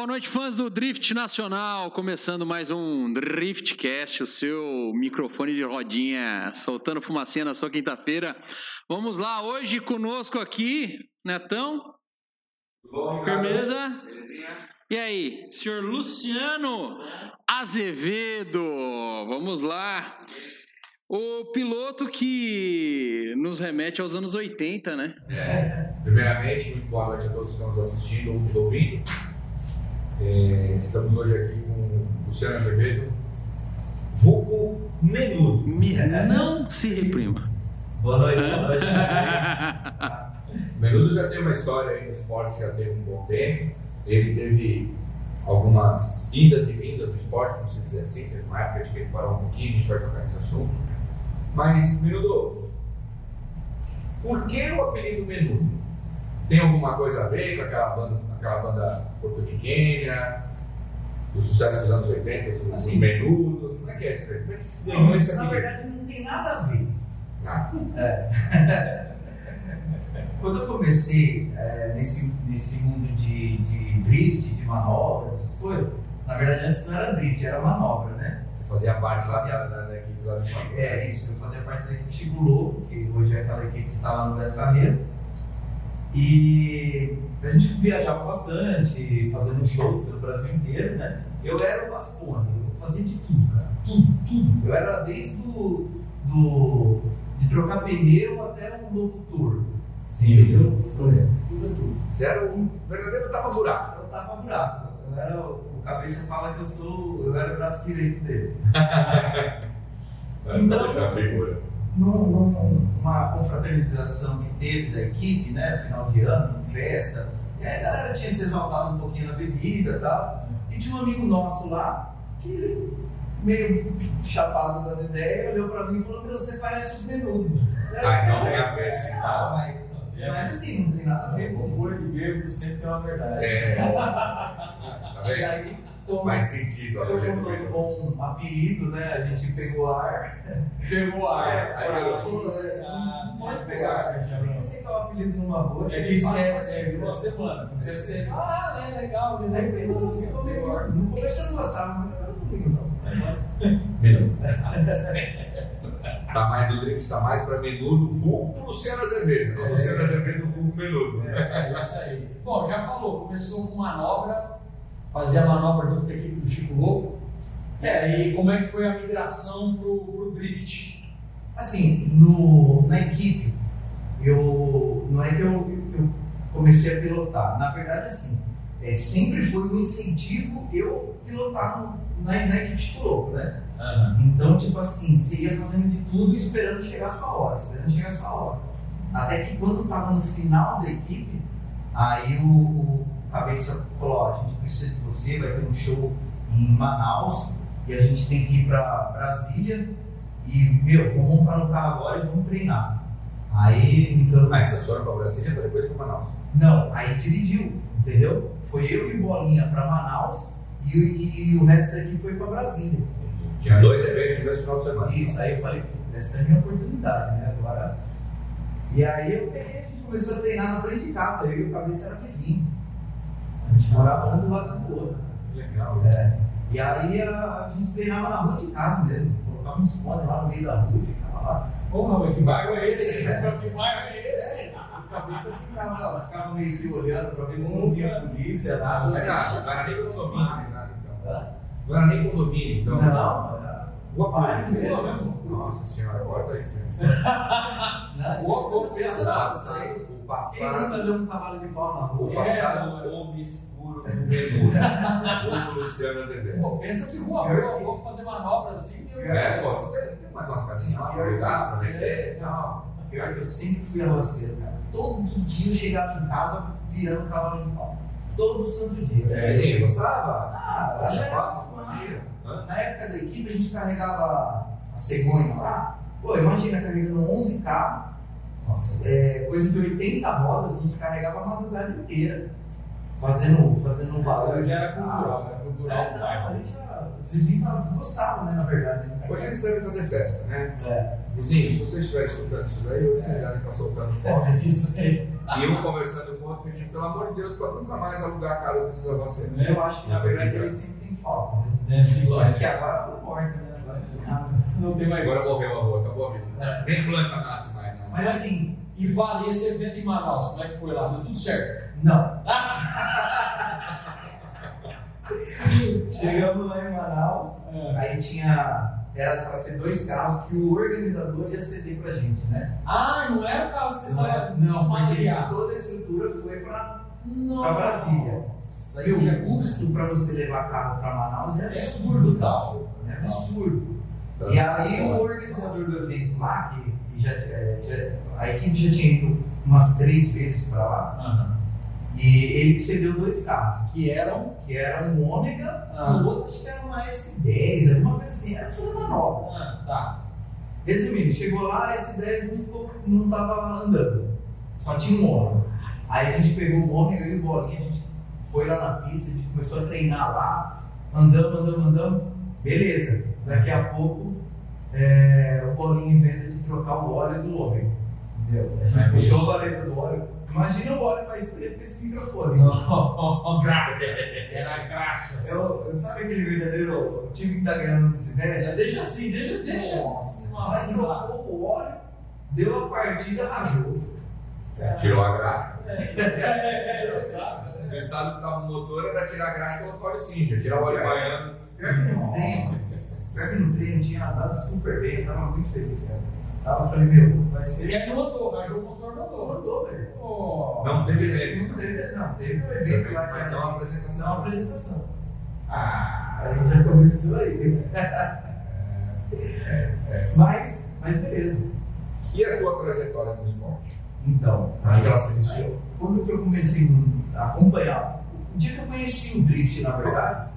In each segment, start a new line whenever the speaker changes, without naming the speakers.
Boa noite, fãs do Drift Nacional. Começando mais um Driftcast, o seu microfone de rodinha soltando fumacinha na sua quinta-feira. Vamos lá, hoje conosco aqui, Netão.
Bom,
Firmeza?
Belezinha?
E aí, senhor Luciano Azevedo. Vamos lá. O piloto que nos remete aos anos 80, né?
É, primeiramente, muito boa noite a todos que estão nos assistindo ou nos ouvindo. É, estamos hoje aqui com o Luciano Azevedo, vulgo Menudo.
Me- Não se reprima.
Boa noite, boa noite.
Menudo já tem uma história aí no esporte, já tem um bom tempo. Ele teve algumas indas e vindas no esporte, vamos dizer assim. Teve uma época de que ele parou um pouquinho, a gente vai tocar nesse assunto. Mas, Menudo, por que o apelido Menudo? Tem alguma coisa a ver com aquela banda, aquela banda porto-riquenha, do sucesso dos anos 80, os
Assim,
Menudos? Como é que é isso? aí? Como é que se ganhou esse
Na verdade, não tem nada a ver.
Ah,
É. Quando eu comecei é, nesse, nesse mundo de, de drift, de manobra, essas coisas, na verdade antes não era drift, era manobra, né?
você fazia parte lá da, da, da equipe lá do Chico.
É isso, eu fazia parte da equipe Chico Lobo, que hoje é aquela equipe que está lá no Beto Carreiro. E a gente viajava bastante, fazendo shows pelo Brasil inteiro, né? Eu era o Baspone, eu fazia de tudo, cara. Tudo, tudo. Eu era desde do, do de trocar pneu até o locutor.
Sim.
Entendeu? Tudo, é tudo.
Você era um verdadeiro tapa-buraco.
Eu tava buraco. Eu era, o o cabeça fala que eu sou. Eu era o braço direito dele. Então-
é uma figura.
Num- numa confraternização que teve da equipe, né? Final de ano, festa. E aí a galera tinha se exaltado um pouquinho na bebida e tal. E tinha um amigo nosso lá que ele, meio chapado das ideias, olhou pra mim e falou: Meu, você parece os menudos.
Ah, então tem a sim.
Ah, mas, mas assim, não tem nada a ver com
Humor de bêbado sempre tem uma verdade.
É. Tá
E aí, como
Faz sentido.
eu
olha,
com todo bom apelido, né? A gente pegou ar.
Pegou ar.
É,
aí
aí,
eu-
é,
Ah,
não pode pegar.
ar, já
Tem que
não.
aceitar o apelido numa boa.
É que esquece, é uma semana. Você ah, né, legal,
Aí
né?
pegou, ficou meio. No começo eu não gostava, mas agora eu não ligo, não.
Menudo. Tá mais do drift, tá mais pra menudo, vulgo Luciano Azevedo.
É.
Luciano Azevedo, vulgo menudo.
É isso aí. Bom, já falou, começou com manobra, fazia manobra junto com a equipe do Chico Louco. E aí, como é que foi a migração pro, pro drift?
Assim, no, na equipe, eu, não é que eu, eu comecei a pilotar. Na verdade, assim, é, sempre foi um incentivo eu pilotar no- na, na equipe Chico Louco, né? Então, tipo assim, você ia fazendo de tudo e esperando chegar a sua hora, esperando chegar a sua hora. Até que quando estava no final da equipe, aí o, o cabeça falou, ó, a gente precisa de você, vai ter um show em Manaus e a gente tem que ir para Brasília e, meu, vamos montar no carro agora e vamos treinar. Aí encanou.
Ah, essa foram pra Brasília, pra depois pra Manaus.
Não, aí dividiu, entendeu? Foi eu e Bolinha para Manaus e, e o resto da equipe foi para Brasília.
Tinha dois eventos no mesmo final de semana.
Isso, aí eu falei, "Putz, essa é a minha oportunidade, né? Agora. E aí eu peguei, a gente começou a treinar na frente de casa, eu e o cabeça era vizinho. A morava um do lado do outro.
Legal.
É. E aí a, a gente treinava na rua de casa mesmo, colocava um spawn lá no meio da rua e ficava lá.
Porra, mas que bairro é esse? Que bairro é esse?
O cabeça ficava, ficava meio que olhando pra ver se não vinha a polícia, nada.
Não era nem condomínio, nada, então.
Hã?
Não era nem condomínio, então.
Não, era
Rua
bairro
pública.
mesmo.
mesmo?
Nossa senhora, corta isso, né?
Nossa,
Boa, boa,
O passado, o
Ele mandou um cavalo de pau na
o
rua.
É,
passado
mano.
obscuro do menudo. O Luciano Azevedo.
Pô, pensa que rua boa, vamos fazer manobra assim.
É, pô, tem mais umas casinhas lá cuidar, vender e tal.
Pior que eu sempre fui arroceiro, cara. Todo dia eu chegava em casa virando cavalo de pau. Todo santo dia.
É, sim, gostava.
Ah, acostumado.
comia. Hã?
Na época da equipe a gente carregava a cegonha lá. Pô, imagina carregando 11 carros,
Nossa.
é, coisa de 80 rodas, a gente carregava a madrugada inteira. Fazendo, fazendo um barulho.
Já era cultural, era cultural.
É, não, a gente já, os vizinhos gostava, né, na verdade. Né?
Hoje eles devem fazer festa, né?
É.
Vizinhos, se vocês estiverem escutando isso daí, hoje vocês devem estar soltando fogo.
É isso aí.
E um conversando com o outro, pedindo, pelo amor de Deus, para nunca mais alugar a casa desses avaceiros.
Eu acho que na verdade eles sempre têm falta, né?
Ser
Só que agora não importa, né? Agora não tem nada.
Não tem mais.
Agora morreu a rua, acabou a vida. Nem planta nasce mais, não.
Mas assim,
E vale esse evento em Manaus, como é que foi lá? Deu tudo certo.
Não. Chegamos lá em Manaus,
É.
aí tinha. Era para ser dois carros que o organizador ia ceder pra gente, né?
Ah, não era o carro que você
Não,
estava
é- não porque toda a estrutura foi para Brasília.
Já-
o custo para você levar carro para Manaus é
É
absurdo,
absurdo,
tal. É absurdo. E aí o organizador do evento lá, que, que já, é, já- a equipe já tinha ido umas três vezes para lá,
Aham.
E ele cedeu dois carros,
Que eram.
que era um Ômega
Ah.
e o outro acho que era uma S10, alguma coisa assim, era tudo manobra.
Ah, tá.
Resumindo, chegou lá, a S10 não, ficou, não tava andando, só tinha um Ômega. Aí a gente pegou o Ômega e o Bolinha, a gente foi lá na pista, a gente começou a treinar lá, andamos, andamos, andamos, beleza. Daqui a pouco é, o Bolinha inventa de trocar o óleo do Ômega. Entendeu? A gente puxou o valeta do óleo. Imagina o óleo mais preto que esse microfone.
Era graxa.
Eu, sabe aquele verdadeiro time que tá ganhando no
Já
Cidete?
deixa assim, deixa, deixa. Uma
Mas trocou o óleo, deu a partida, rajou.
Tirou a graxa.
É, exato.
O estado que tava o motor era tirar a graxa e colocar óleo cincha, tirar o óleo baiano.
Pior que no treino, pior que no treino tinha andado super bem, eu tava muito feliz, cara. Tava, falei, meu, vai
E
ser.
aqui mandou, rajou o motor, mandou.
Mandou, velho.
Oh.
Não teve evento.
Não teve, não, teve um evento lá que
Mas é uma apresentação.
uma apresentação.
Ah,
Aí já começou aí. Mas, mas beleza.
E a tua trajetória no esporte?
Então,
que ela
aí,
se iniciou?
quando que eu comecei a acompanhar, o dia que eu conheci o drift, na verdade,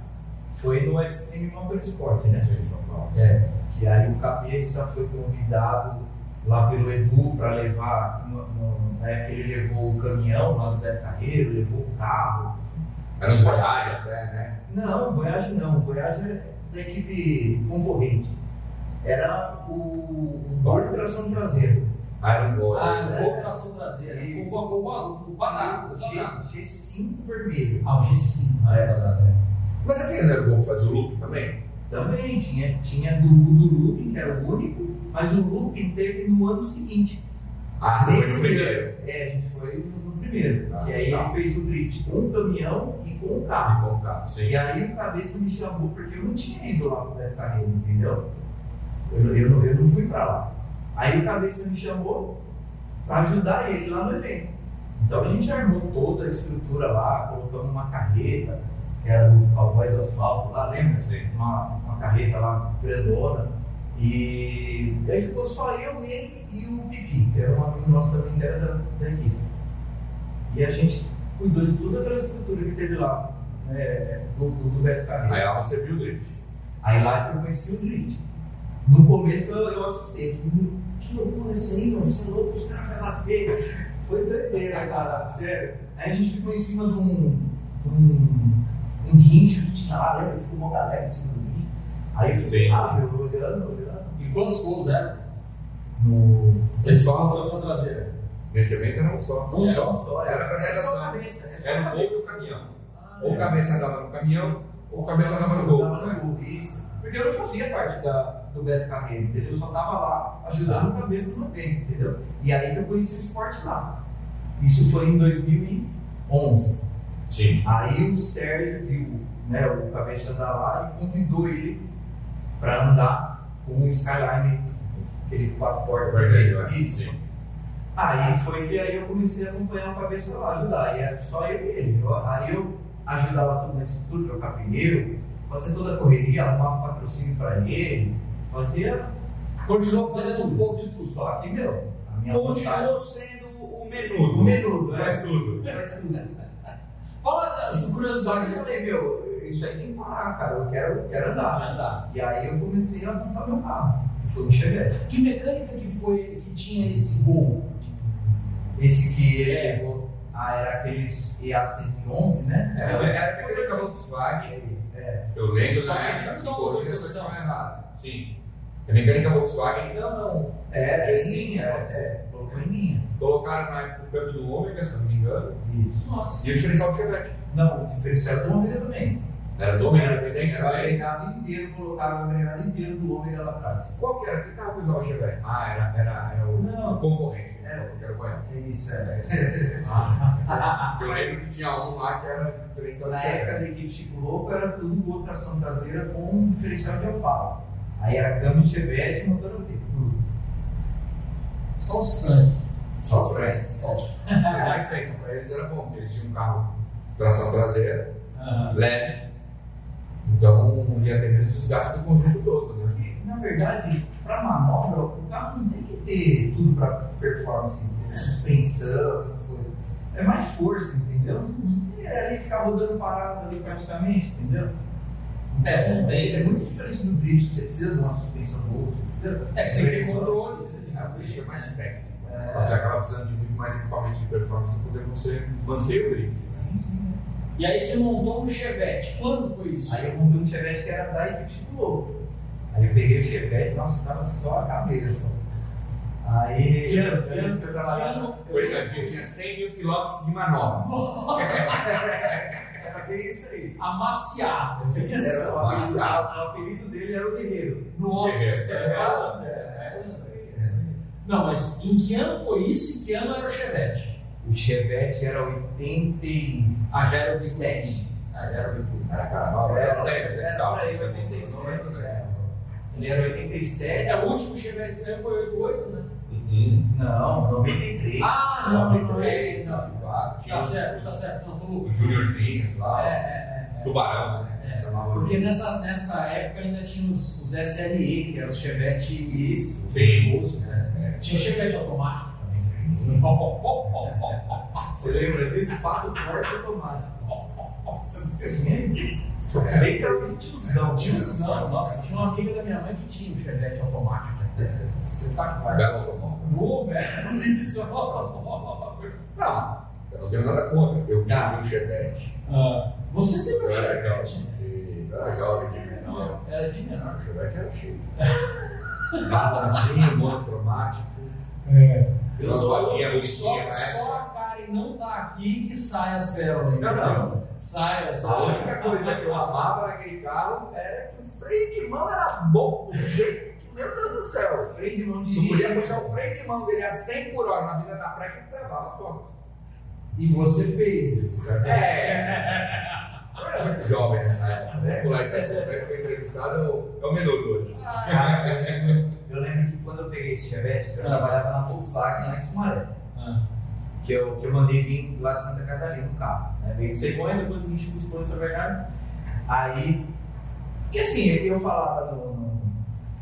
foi no Extreme Motorsport, né?
Em São Paulo.
É, que aí o Cabeça foi convidado lá pelo Edu para levar, no- no- na época ele levou o caminhão lá no Beto Carreiro, levou o carro.
Era uns viagens até, né?
Não, Voyage não, Voyage é da equipe concorrente. Era o, o Dor de tração traseira.
Ah, era um gol.
ah,
né?
no gol tração traseira. O, o, o, o quadrado. o quadrado.
G, G5 vermelho.
Ah, o G5.
Ah, é, é.
Mas aquele não era o gol que fazia o loop também?
Também tinha, tinha do, do looping, que era o único, mas o looping teve no ano seguinte.
Ah, você foi no primeiro.
É, a gente foi no, primeiro.
Ah,
e aí
tá.
ele fez o drift com o caminhão e com o carro.
bom, tá. Sim.
E aí o cabeça me chamou porque eu não tinha ido lá pro Beto Carreiro, entendeu? Eu, eu, não- eu não fui pra lá. Aí o cabeça me chamou para ajudar ele lá no evento. Então a gente armou toda a estrutura lá, colocamos uma carreta, que era do Cowboys Asfalto lá, lembra?
Sim.
Uma, uma carreta lá grandona. E aí ficou só eu, ele e o Pipi, que era um amigo nosso também que era da, da equipe. E a gente cuidou de toda aquela estrutura que teve lá, né, do, do, Beto Carreiro.
Aí lá você viu o drift.
Aí lá eu conheci o drift. No começo eu, eu assustei. Falei, "Meu, que loucura isso aí, mano. Você é louco, os caras vão bater. Foi doideira, cara. Sério. Aí a gente ficou em cima de um, de um, um guincho que tinha lá, lembra? Ficou uma galera em cima do guincho. Aí eu
Sim,
ah, eu olhando, olhando.
E quantos gols eram?
No.
Esse só a tração traseira.
Nesse evento era um só.
Um
Era
só.
só,
Era
era,
apresentação.
só a cabeça. Era só
Era
cabeça.
gol do caminhão.
Ah,
Ou o
é.
cabeça andava no caminhão, ou o cabeça andava no gol.
Tava no gol, isso. Porque eu não fazia parte da, do Beto Carreiro, entendeu? Eu só tava lá ajudando o cabeça no evento, entendeu? E aí que eu conheci o esporte lá. Isso foi em 2011.
Sim.
Aí o Sérgio viu né, o cabeça andar lá e convidou ele para andar com o Skyline, aquele quatro portas
Vermelho, é.
Isso.
Sim.
Aí foi que aí eu comecei a acompanhar o cabeça lá, ajudar. E era só eu e ele. Eu- aí eu ajudava tudo na estrutura, trocar pneu, fazer toda a correria, arrumar um patrocínio para ele, fazia.
Continuou fazendo um pouco de tudo.
Só que, meu, a minha vontade.
Continuou sendo o
O
menudo.
menudo,
Faz
né?
tudo.
Faz tudo.
Fala dessa
Só que eu
curiosidade.
falei, meu, isso aí tem que parar, cara. Eu quero, eu quero andar.
Andar.
E aí eu comecei a montar meu carro. que Foi um Chevette.
Que mecânica que foi que tinha esse gol?
Esse que ele
É.
levou. Ah, era aqueles EA111, né?
Era, era aquele da Volkswagen.
É.
Eu lembro
que
época
não
questão é errada. Sim. A mecânica Volkswagen, não, não.
É,
Sim,
sim, é,
é.
é, colocou em linha.
Colocaram na época o câmbio do Ômega, se eu não me engano,
Isso.
Nossa.
e o diferencial do Chevette.
Não, o diferencial do ômega também.
Era do Ômega independente
Era o
também.
agregado inteiro, colocaram o agregado inteiro do ômega lá atrás.
Qual que era? Que carro usava o Chevette? Ah, era, era, era o,
Não.
concorrente.
Era.
que era o Goiás.
É isso, é.
Eu lembro que tinha um lá que era diferencial do
Na época da equipe Chico Louco era tudo com tração traseira com diferencial de Opala. Aí era câmbio de Chevette e motor.
Só os fãs.
Só os fãs.
Só
É, Mas pensa, pra eles era bom, porque eles tinham um carro tração traseira,
Aham.
leve, então ia ter menos desgaste do conjunto todo, né?
Porque, na verdade, para manobra, o carro não tem que ter tudo para performance, entendeu? suspensão, essas coisas. É mais força, entendeu? E é ali ficar rodando parado ali praticamente, entendeu?
É, não tem.
É muito diferente do drift, você precisa de uma suspensão boa, você precisa.
É, você tem controle. você tem
A drift é mais técnico.
É.
Você acaba precisando de muito mais equipamento de performance para poder você manter o drift.
Sim, sim.
E aí você montou um Chevette. Quando foi isso?
Aí eu montei um Chevette que era da equipe Chico Louco. Aí eu peguei o Chevette, nossa, tava só a cabeça. Aí
Que ano? Que
eu,
ano?
eu trabalhava.
Que ano?
Coitadinho, tinha 100 mil quilômetros de manobra.
Era bem isso aí.
Amaciado.
Era o, apelido,
Amaciado.
o apelido dele era o Guerreiro.
Nossa.
Guerreiro.
É, é, isso aí, isso aí. Não, mas em que ano foi isso? Em que ano era o Chevette?
O Chevette era 80. e-
Ah, já era o 87. Ah, já era o 87.
Era cara nova, eu não lembro desse
Era
carro.
por aí,
Você
87,
não lembra, né?
é. Ele era 87.
É, o último Chevette saiu foi 88, né?
Uhum.
Não, 93.
Ah, não, não, não, é, Tá
os-
certo, tá certo. Não, tô louco.
Juniorzinhos
É,
lá,
é, é. é.
tubarão, né?
É, Porque nessa, nessa época ainda tinha os, os SLE, que eram os Chevette
Isso.
luxuosos, né?
É.
Tinha Chevette automático também.
Você lembra disso? Pato porco automático.
É.
Bem carro de tiozão.
Tiozão, nossa, tinha uma amiga da minha mãe que tinha um Chevette automático. Espetacular.
Belo automóvel.
Velho, isso.
Não, eu não tenho nada contra. Eu
Tá.
tive um Chevette.
Ah, você teve um Chevette?
era jovem de menor.
Era de menor.
O Chevette era chique. Marronzinho, monocromático.
Eu
Uma
sou-
rodinha
Só,
né?
só a Karen não tá aqui que sai as pérolas.
Não, não.
Sai,
A
sai.
única coisa que eu amava naquele carro era que o freio de mão era bom do jeito que, meu Deus do céu.
Freio de mão de
Tu podia puxar o freio de mão dele a 100 por hora na vida da praia que travava as costas.
E você fez isso, certo?
É. Eu era muito jovem nessa época. Vamos pular esse assunto aí, porque o entrevistado é o- o menudo hoje.
Cara, eu, eu lembro que quando eu peguei esse Chevette, eu
Ah.
trabalhava na Volkswagen lá em Sumaré.
Ah,
Que eu, que eu mandei vir lá de Santa Catarina no carro. Né? Veio de Cegonha, depois vim de em São Bernardo. Aí. E assim, eu falava no. no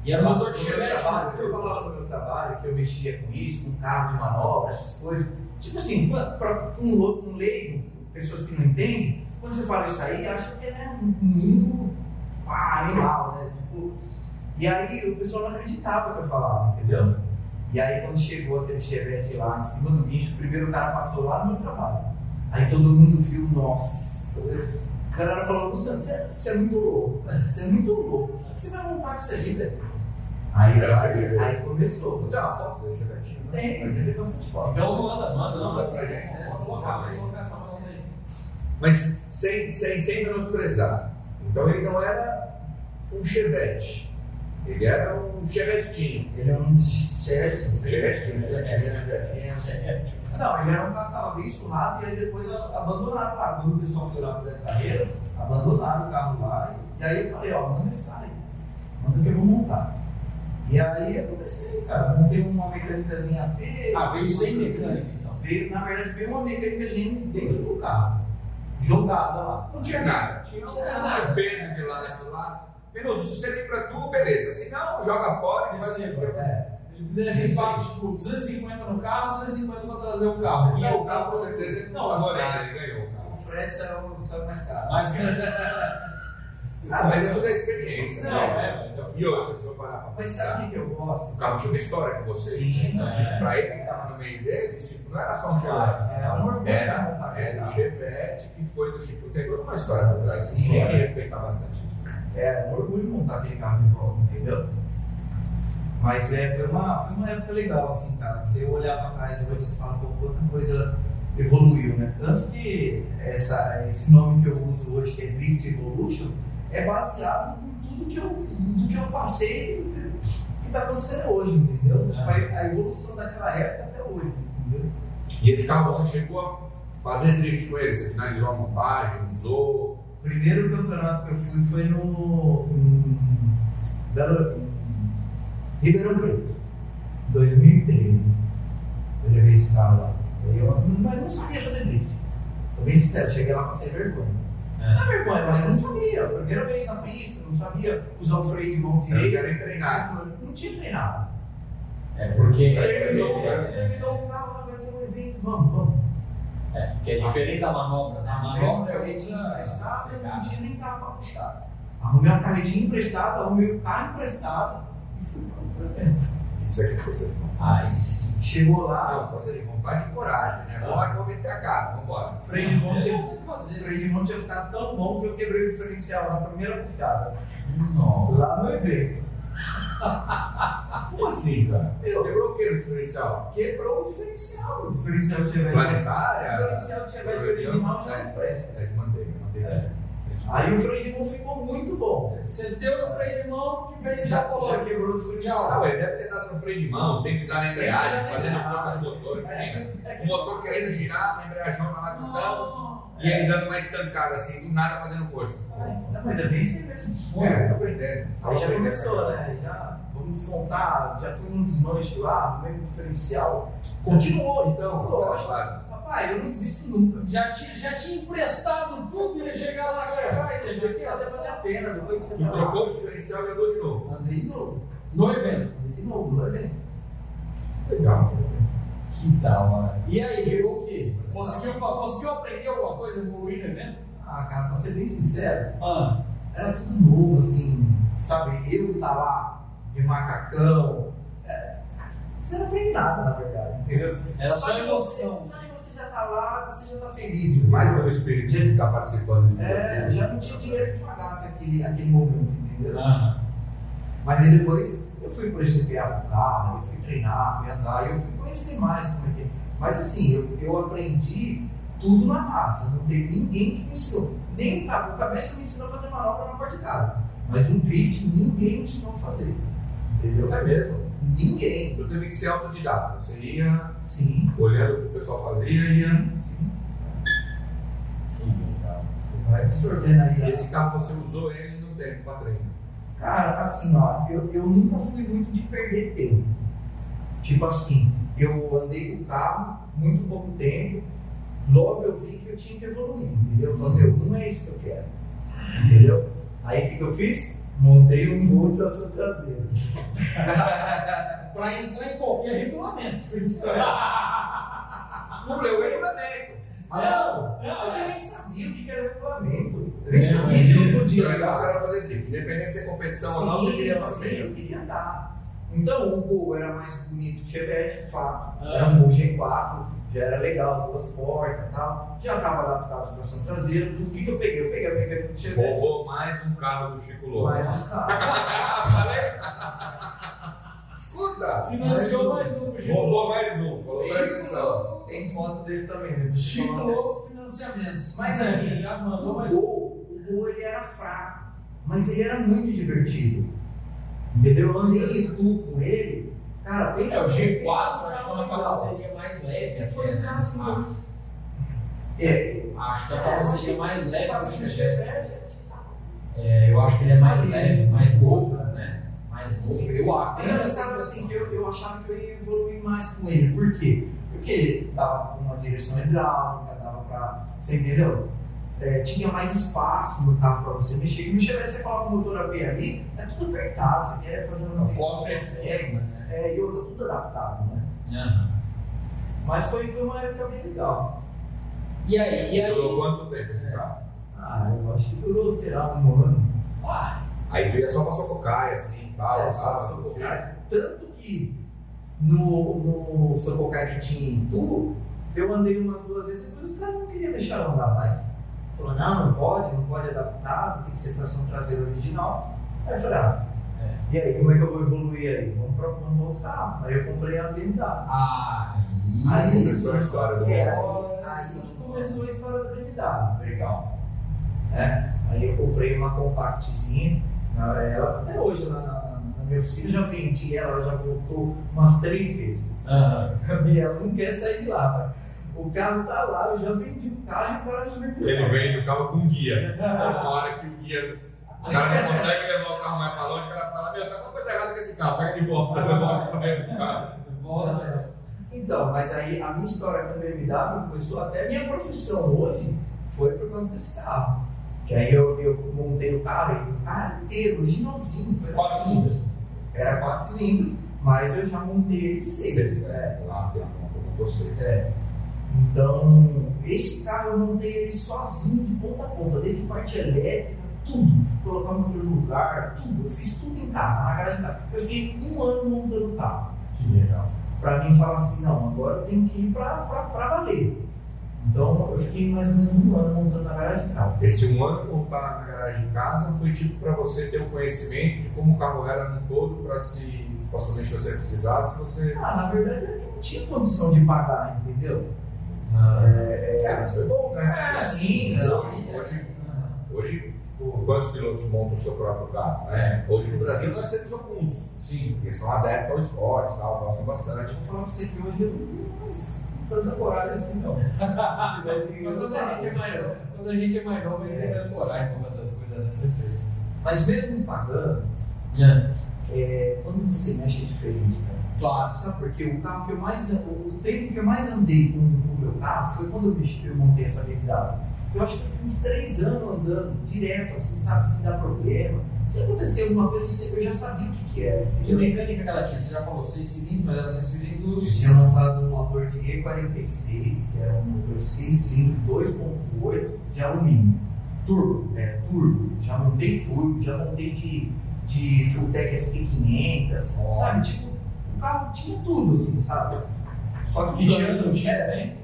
E era
lá
motor de
meu
Chevette.
trabalho, eu falava no meu trabalho que eu mexia com isso, com carro de manobra, essas coisas. Tipo assim, para um, um leigo, pessoas que não entendem, quando você fala isso aí, acha que é um mundo pá, animal, né? Tipo, e aí o pessoal não acreditava que eu falava, entendeu? E aí quando chegou aquele chevette lá em cima do bicho, o primeiro cara passou lá no meu trabalho. Aí todo mundo viu, nossa. A galera falou, Luciano, você, é- é muito louco, você é muito louco. Como você vai montar com isso aí, velho? Aí, aí, aí começou.
Não tem uma foto desse Chevetinho? não?
Tem, tem tem bastante foto.
Então manda, manda,
Manda pra gente, né?
Vou colocar, vou colocar essa mão aí.
Mas sem, sem, sem menosprezar. Então ele não era um Chevette. Ele era um Chevetinho.
Ele é um
Chevetinho, Chevetinho, Chevetinho.
Chevette.
Não, ele era um cara que estava bem surrado e aí depois a- abandonaram lá. Quando o pessoal foi lá para a carreira, abandonaram o carro lá. E aí eu falei, ó, manda esse cara aí. Manda que eu vou montar. E aí eu comecei, cara, montei uma mecânicazinha AP.
Ah, veio sem mecânica então.
Veio, na verdade, veio uma mecânica GM dentro do carro. Jogada lá.
Não tinha nada. Tinha
Não tinha
de lá nesse lá. Minuto, se você tem pra tu, beleza. Se não, joga fora e vai.
É.
Ele deve pagar tipo 250 no carro, 250 para trazer o carro.
E
é
o carro, com certeza, ele não
é.
nada, ele ganhou o
Fred saiu, saiu mais caro.
Mas
Ah, mas é tudo a experiência,
Não,
né?
é, mas é o
E outra, se eu parar pra
Mas
pensar,
sabe o que eu gosto?
o carro tinha uma história com vocês.
Sim,
né? Então,
é.
tipo, pra ele que tava no meio deles, tipo, não era só um Chevette.
É um orgulho
Era,
montar
era
carro.
Chevette que foi do Chico. Tem toda uma história por trás.
Sim,
tem que
é.
respeitar bastante isso.
É um orgulho montar aquele carro de volta, entendeu? Mas é, foi, uma, foi uma época legal, assim, cara. Você olhar pra trás e você fala, pô, quanta coisa evoluiu, né? Tanto que essa, esse nome que eu uso hoje, que é Drift Evolution, é baseado em tudo que eu, do que eu passei e do que está acontecendo hoje, entendeu? Tipo, a, a evolução daquela época até hoje, entendeu?
E esse carro você chegou a fazer drift com ele? Você finalizou a montagem, usou?
O primeiro campeonato que eu fui foi no Belo, Ribeirão Preto, 2013. Eu levei esse carro lá. Eu mas não sabia fazer drift. Sou bem sincero, cheguei lá passei vergonha.
É.
Não é vergonha, mas eu não sabia. Primeira vez na pista, não sabia usar o freio de mão
Você não nem treinado.
Não tinha treinado.
É porque
Terminou,
é,
terminou o carro lá, vai ter um evento, vamos, vamos.
é, que é diferente da manobra. né? A manobra é
carretinha emprestada, eu não tinha nem carro para puxar. Arrumei uma carretinha emprestada, arrumei o carro emprestado e fui para o evento.
Isso aqui foi você.
Aí sim.
Chegou lá,
Não, de vontade e coragem, né? Vamos lá que eu vou meter a cara, vamos embora.
o freio de mão tinha, freio de mão tinha ficado tão bom que eu quebrei o diferencial na primeira puxada,
Nossa.
lá no evento.
Como assim, cara?
Eu-
Quebrou o que no diferencial?
Quebrou o diferencial. O diferencial tinha velho.
Planetária?
O diferencial tinha velho original já não presta.
É de manteiga, manteiga.
É. Aí o freio de mão ficou muito bom.
Você deu no freio de mão que fez
Já,
já
quebrou o
Não,
diferencial.
ele deve ter dado no freio de mão, sem pisar na embreagem,
na
fazendo
embreagem.
força no motor.
É é
o motor querendo girar, a embreagem lá gritando,
Não.
e ele dando uma estancada assim, do nada fazendo força.
Não, mas é bem isso mesmo.
É, tô aprendendo.
Aí já começou, né? Já vamos desmontar, já fui num desmanche lá, arrumei um diferencial. Continuou, então, lógico. Papai, eu não desisto nunca.
Já tinha, já tinha emprestado tudo e ia chegar lá
É,
atrás.
tem que fazer valer a pena, depois que você
E
tá lá.
o diferencial e andou de novo.
Andei de novo,
No evento.
andei de novo, no evento.
Legal.
Que da hora. E aí, virou o quê? Conseguiu, conseguiu aprender alguma coisa, evoluir no evento?
Ah, cara, pra ser bem sincero,
Ah,
era tudo novo, assim, sabe? Eu tá lá de macacão. é, você não aprende nada, na verdade, entendeu?
Era só emoção.
Lá, você já tá feliz.
Mais pelo espírito de estar participando. de
É, já não tinha dinheiro que pagasse aquele, aquele momento, entendeu? Mas aí depois eu fui por esse pro carro, eu fui treinar, fui andar, eu fui conhecer mais como é que é. Mas assim, eu, eu aprendi tudo na raça, não teve ninguém que me ensinou. Nem o ca- o cabeça me ensinou a fazer manobra na porta de casa. Mas o drift ninguém me ensinou a fazer. Entendeu?
É mesmo.
Ninguém.
Eu teve que ser autodidata. Você ia
Sim.
olhando o que o pessoal fazia e ia.
Sim. Você vai absorvendo aí.
E
a-
esse carro você usou ele no tempo para treino.
Cara, assim, ó, eu, eu nunca fui muito de perder tempo. Tipo assim, eu andei com o carro muito pouco tempo, logo eu vi que eu tinha que evoluir, entendeu? Eu falei, meu, não é isso que eu quero. Entendeu? Aí o que, que eu fiz? Montei um gol de ação traseira.
Pra entrar em qualquer regulamento. Isso.
Não leu o regulamento.
Não,
não,
mas eu
é.
nem sabia o que era o regulamento. Eu nem sabia que não podia. Andar.
você era fazer drift. Independente de ser competição ou não, você queria fazer.
eu queria andar. Então o gol era mais bonito que o Chevette, de fato.
Ah.
Era um gol G4, já era legal, duas portas e tal. Já estava adaptado tração traseira. Tudo O que, que eu peguei? Eu peguei, eu peguei o Chevette.
Roubou mais um carro do Chico Louco.
Mas, ah,
Falei? Escuta!
Financiou mais um. Chico
Roubou mais um. Falou atenção.
Louco.
tem foto dele também, né?
Chico Louco Financiamentos.
Mas assim,
já mandou
o
mais um.
gol, o gol ele era fraco, mas ele era muito divertido. Entendeu? Eu andei em Itu com ele. Cara, pensa
É, o
pensa
G4
num
acho que é uma carroceria mais leve.
Foi
né?
assim,
Acho.
É,
Acho que a carroceria mais leve que o
Parece que o
Chevette.
Chevette
É, eu acho que ele é mais leve, mais novo, né? Mais novo. Eu acho.
Pensava assim, que eu, eu achava que eu ia evoluir mais com ele. Por quê? Porque dava uma direção hidráulica, dava pra. Você entendeu? É, tinha mais espaço no carro para você mexer. E no Chevette você coloca o motor AP ali, é tudo apertado, você quer fazer uma
O cofre é né?
É, e outra, tudo adaptado, né?
Aham.
Mas foi, foi uma época bem legal.
E aí, e aí?
Durou quanto tempo esse carro?
Ah, eu acho que durou, sei lá, um ano.
Ah. Aí tu ia só pra Sococaia, assim, tal,
É,
tal.
Tanto que no, no Sococaia que tinha em Tu, eu andei umas duas vezes, depois os caras não queriam deixar eu andar mais. Falou, não, não pode, não pode adaptar, tem que ser tração traseira original. Aí eu falei, ah, e aí, como é que eu vou evoluir aí? Vamos para um outro carro. Aí eu comprei a BMW.
Ah,
Aí
começou a história do
é, aí, aí que começou a história da BMW.
Legal.
né? Aí eu comprei uma compactzinha, na- ela até hoje na, na- na minha oficina eu já vendi ela, ela já voltou umas três vezes. A minha ela não quer sair de lá, mas o carro tá lá, eu já vendi o carro e o cara já veio buscar.
Ele vende o carro com guia. Então, uma hora que o guia. O cara não consegue levar o carro mais pra longe, o cara fala: Meu, tá alguma coisa errada com esse carro, pega de volta, devolve pra ele o carro.
Volta.
Então, mas aí a minha história com a BMW começou até a minha profissão hoje foi por causa desse carro. Que aí eu, eu montei o carro e o carro inteiro, originalzinho. foi-
Quatro cilindros.
Era quatro cilindros, mas eu já montei ele seis.
Seis, é. Lá tem uma com vocês.
É. Então, esse carro eu montei ele sozinho, de ponta a ponta, desde parte elétrica, tudo. Colocar no lugar, tudo. Eu fiz tudo em casa, na garagem de casa. Eu fiquei um ano montando o carro.
Que legal.
Pra mim falar assim, não, agora eu tenho que ir pra valer. Então eu fiquei mais ou menos um ano montando na garagem de casa.
Esse um ano montar na garagem de casa foi tipo para você ter o conhecimento de como o carro era no todo, para se possivelmente você precisasse, você.
Ah, na verdade é que eu não tinha condição de pagar, entendeu?
Ah.
É,
Cara, isso é bom, né?
É, sim,
Não,
sim.
Hoje, hoje, quantos pilotos montam o seu próprio carro? né? Hoje no Brasil nós temos alguns, sim, porque são adeptos ao esporte, tal, gostam bastante.
Vou falar pra você que hoje eu não tenho mais tanta coragem assim, não.
Quando a gente é mais novo, quando a gente é mais novo, a gente tem coragem pra fazer essas coisas, né? Certeza.
Mas mesmo pagando,
É.
é, quando você mexe é diferente, cara.
Claro.
Sabe por quê? O carro que eu mais o tempo que eu mais andei com o meu carro foi quando eu, mexi, eu montei essa BMW. Eu acho que eu fiquei uns três anos andando direto, assim, sabe, sem dar problema. Se acontecer alguma coisa, eu já sabia o que, que era.
Que mecânica que ela tinha? Você já falou seis cilindros, mas era seis
Eu
cilindros.
tinha montado um motor de E46, que era um motor 6 cilindros 2.8 de alumínio. Turbo, é, turbo. Já montei turbo, já montei de, de Fulltech FT500,
Ó.
sabe? Tipo, o carro tinha tudo, assim, sabe? Só que o
tinha,
câmbio-
não tinha
é,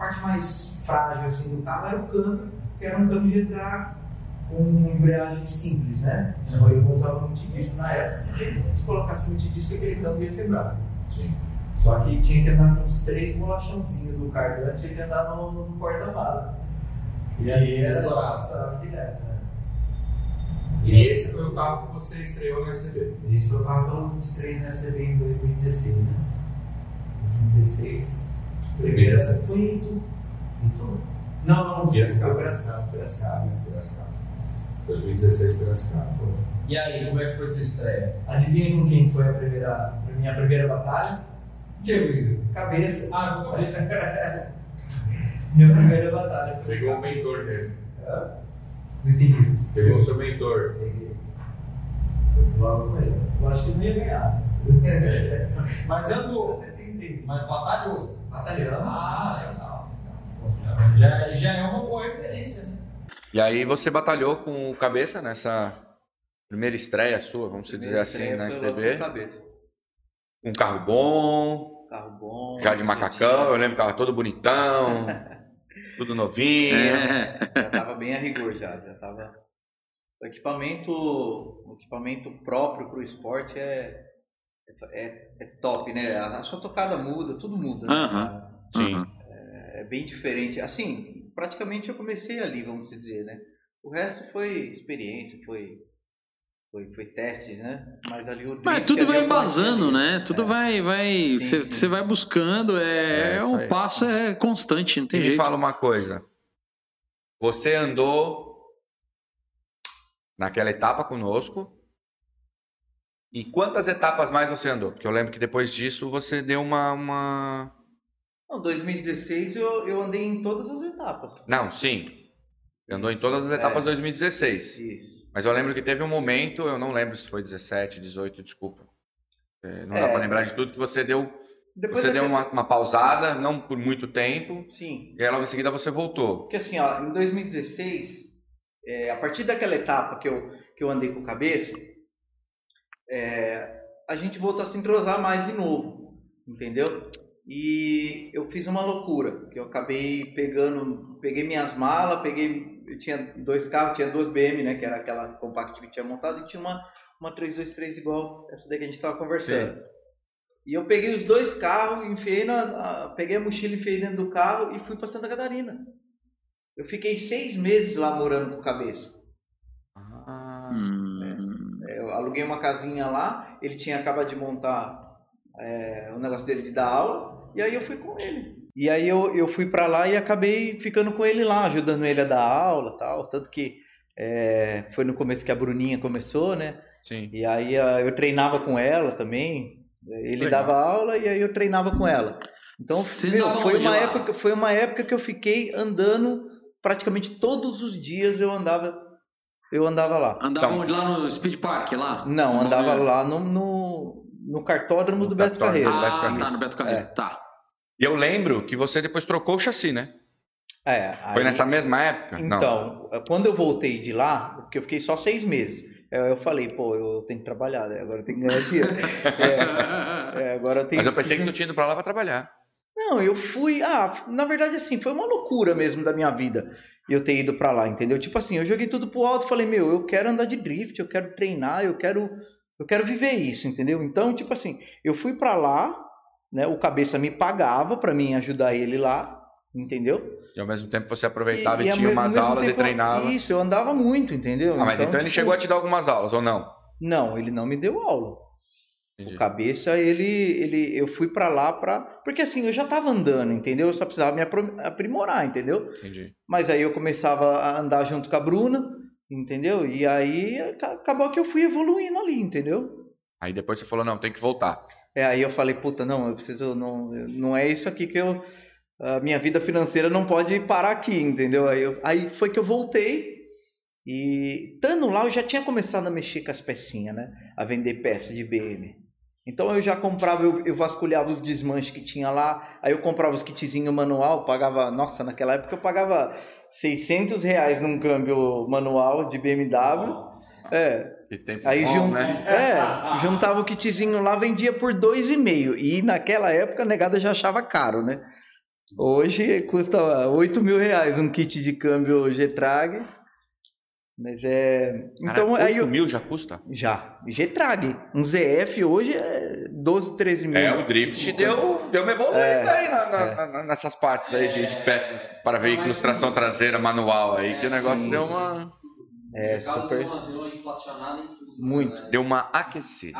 parte mais frágil assim, do carro era o câmbio, que era um câmbio de drag com embreagem simples, né?
Uhum.
Eu usava multidisco na época, porque se colocasse multidisco, aquele câmbio ia quebrar.
Sim.
Só que tinha que andar com uns três bolachãozinhos do carburante, tinha que andar no, no porta-mala. E aí
Estourava.
direto. Né?
E esse foi o carro que você estreou no STB.
Esse foi o carro que eu estreiei na STB em 2016, né? 2016. Primeira
2016.
foi em Itu. Itu? Não, não, foi
Piracicaba.
Piracicaba. Piracicaba.
Piracicaba. 2016 Piracicaba.
E aí, como é que foi a tua estreia?
Adivinha com quem foi a primeira, a minha primeira batalha?
Diego Igor.
Cabeça.
Ah, com cabeça.
Minha primeira batalha foi.
Pegou o mentor dele.
Hã? Não entendi.
Pegou o seu mentor.
Peguei. Foi logo com ele. Eu acho que não ia ganhar.
Mas andou. Mas batalhou.
Batalhamos.
Ah, legal. legal. Já, já é uma boa referência, né?
E aí você batalhou com o Cabeça nessa primeira estreia sua, vamos dizer assim, na STB.
Cabeça.
Um carro bom,
Carro bom.
já de macacão, eu lembro que tava todo bonitão, tudo novinho.
É.
Já tava bem a rigor já. Já tava. O equipamento, o equipamento próprio para o esporte é, é, é top, né? A, a sua tocada muda, tudo muda. né?
Sim.
Uhum.
É bem diferente. Assim, praticamente eu comecei ali, vamos dizer, né? O resto foi experiência, foi, foi, foi testes, né? Mas ali o
Mas tudo vai embasando, né? Tudo
É.
vai, vai, você vai buscando, é,
É,
é um
aí.
passo é constante, não tem
e me
jeito.
fala uma coisa. Você andou naquela etapa conosco. E quantas etapas mais você andou? Porque eu lembro que depois disso você deu uma. uma...
Não, 2016 eu, eu andei em todas as etapas.
Não, sim. Você andou em todas as etapas
É.
2016.
Isso.
Mas eu lembro que teve um momento, eu não lembro se foi 17, 18, desculpa. É, Não dá
É.
pra lembrar de tudo que você deu.
Depois
Você deu uma, uma pausada, não por muito tempo,
Sim.
e aí logo em seguida você voltou.
Porque assim, ó, em 2016
é, a partir daquela etapa que eu, que eu andei com cabeça, é, a gente voltou a se entrosar mais de novo, entendeu? E eu fiz uma loucura, que eu acabei pegando, peguei minhas malas, peguei, eu tinha dois carros, tinha duas BM, né, que era aquela compact que tinha montado, e tinha uma, uma 323 igual essa daí que a gente estava conversando. Sim. E eu peguei os dois carros, enfiei na, peguei a mochila, enfiei dentro do carro e fui para Santa Catarina. Eu fiquei seis meses lá morando com cabeça. Aluguei uma casinha lá, ele tinha acabado de montar é, o negócio dele de dar aula, e aí eu fui com ele. E aí eu, eu fui para lá e acabei ficando com ele lá, ajudando ele a dar aula tal. Tanto que é, foi no começo que a Bruninha começou, né?
Sim.
E aí eu treinava com ela também. Ele Legal. dava aula e aí eu treinava com ela. Então, meu, foi uma época, foi uma época que eu fiquei andando praticamente todos os dias eu andava eu andava lá.
Andava então, lá no Speed Park lá?
Não, andava lá no, no, no cartódromo no do Beto Carreiro.
Ah, Beto Carreiro. tá, no Beto Carreiro. É. Tá.
E eu lembro que você depois trocou o chassi, né?
É.
Foi nessa mesma época?
Então, Não. quando eu voltei de lá, porque eu fiquei só seis meses, eu falei, pô, eu tenho que trabalhar, né? agora eu tenho que ganhar dinheiro. é, é, agora eu tenho
Mas eu pensei que tu tinha ido pra lá pra trabalhar.
Não, eu fui. Ah, na verdade, assim, foi uma loucura mesmo da minha vida eu ter ido para lá, entendeu? Tipo assim, eu joguei tudo pro alto, falei, meu, eu quero andar de drift, eu quero treinar, eu quero, eu quero viver isso, entendeu? Então, tipo assim, eu fui para lá, né? O cabeça me pagava para mim ajudar ele lá, entendeu?
E ao mesmo tempo você aproveitava e, e tinha umas aulas tempo, e treinava.
Isso, eu andava muito, entendeu?
Ah, mas então, então ele tipo... chegou a te dar algumas aulas ou não?
Não, ele não me deu aula. Entendi. O cabeça, ele, ele, eu fui para lá para, porque assim, eu já tava andando, entendeu? Eu só precisava me aprimorar, entendeu?
Entendi.
Mas aí eu começava a andar junto com a Bruna, entendeu? E aí acabou que eu fui evoluindo ali, entendeu?
Aí depois você falou, não, tem que voltar.
É, aí eu falei, puta, não, eu preciso, não, não é isso aqui que eu, a minha vida financeira não pode parar aqui, entendeu? Aí, eu, aí foi que eu voltei e estando lá eu já tinha começado a mexer com as pecinhas, né? A vender peças de BM. Então eu já comprava, eu, eu, vasculhava os desmanches que tinha lá, aí eu comprava os kitzinhos manual, pagava, nossa, naquela época eu pagava 600 reais num câmbio manual de BMW. É. aí
bom, jun... né?
é, juntava o kitzinho lá, vendia por dois e meio. E naquela época a negada já achava caro, né? Hoje custa 8 mil reais um kit de câmbio G-Trag. Mas é.
Então Cara, aí. 8 mil já custa?
Já. G-Trag. Um ZF hoje é 12, 13 mil.
É, o Drift deu, deu uma evoluída é, aí na, é. na, nessas partes aí de, de peças para veículos, tração traseira, manual aí, que o negócio Sim. deu uma.
É, super.
Deu uma, deu uma inflacionada em tudo.
Muito. Né?
Deu uma aquecida.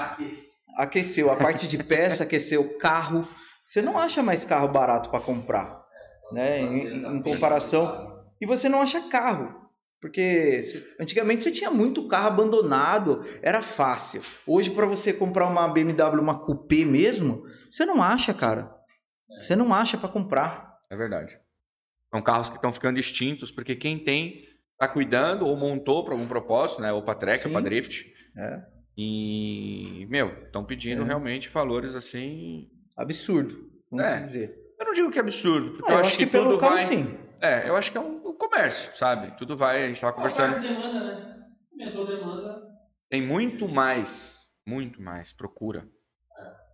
Aqueceu. A parte de peça, aqueceu o carro. Você não acha mais carro barato para comprar. É, né? Em, em comparação. E você não acha carro. Porque antigamente você tinha muito carro abandonado, era fácil. Hoje, para você comprar uma BMW, uma Coupé mesmo, você não acha, cara. Você não acha para comprar.
É verdade. São carros que estão ficando extintos, porque quem tem está cuidando ou montou para algum propósito, né? Ou para track, ou para drift.
É.
E, meu, estão pedindo é. realmente valores assim.
Absurdo, vamos é. dizer.
Eu não digo que é absurdo, porque ah, eu, eu, acho, que, que pelo
carro,
vai...
sim.
É, eu acho que é um comércio, sabe? Tudo vai, a gente estava conversando.
A demanda, né? Aumentou a demanda.
Tem muito mais, muito mais procura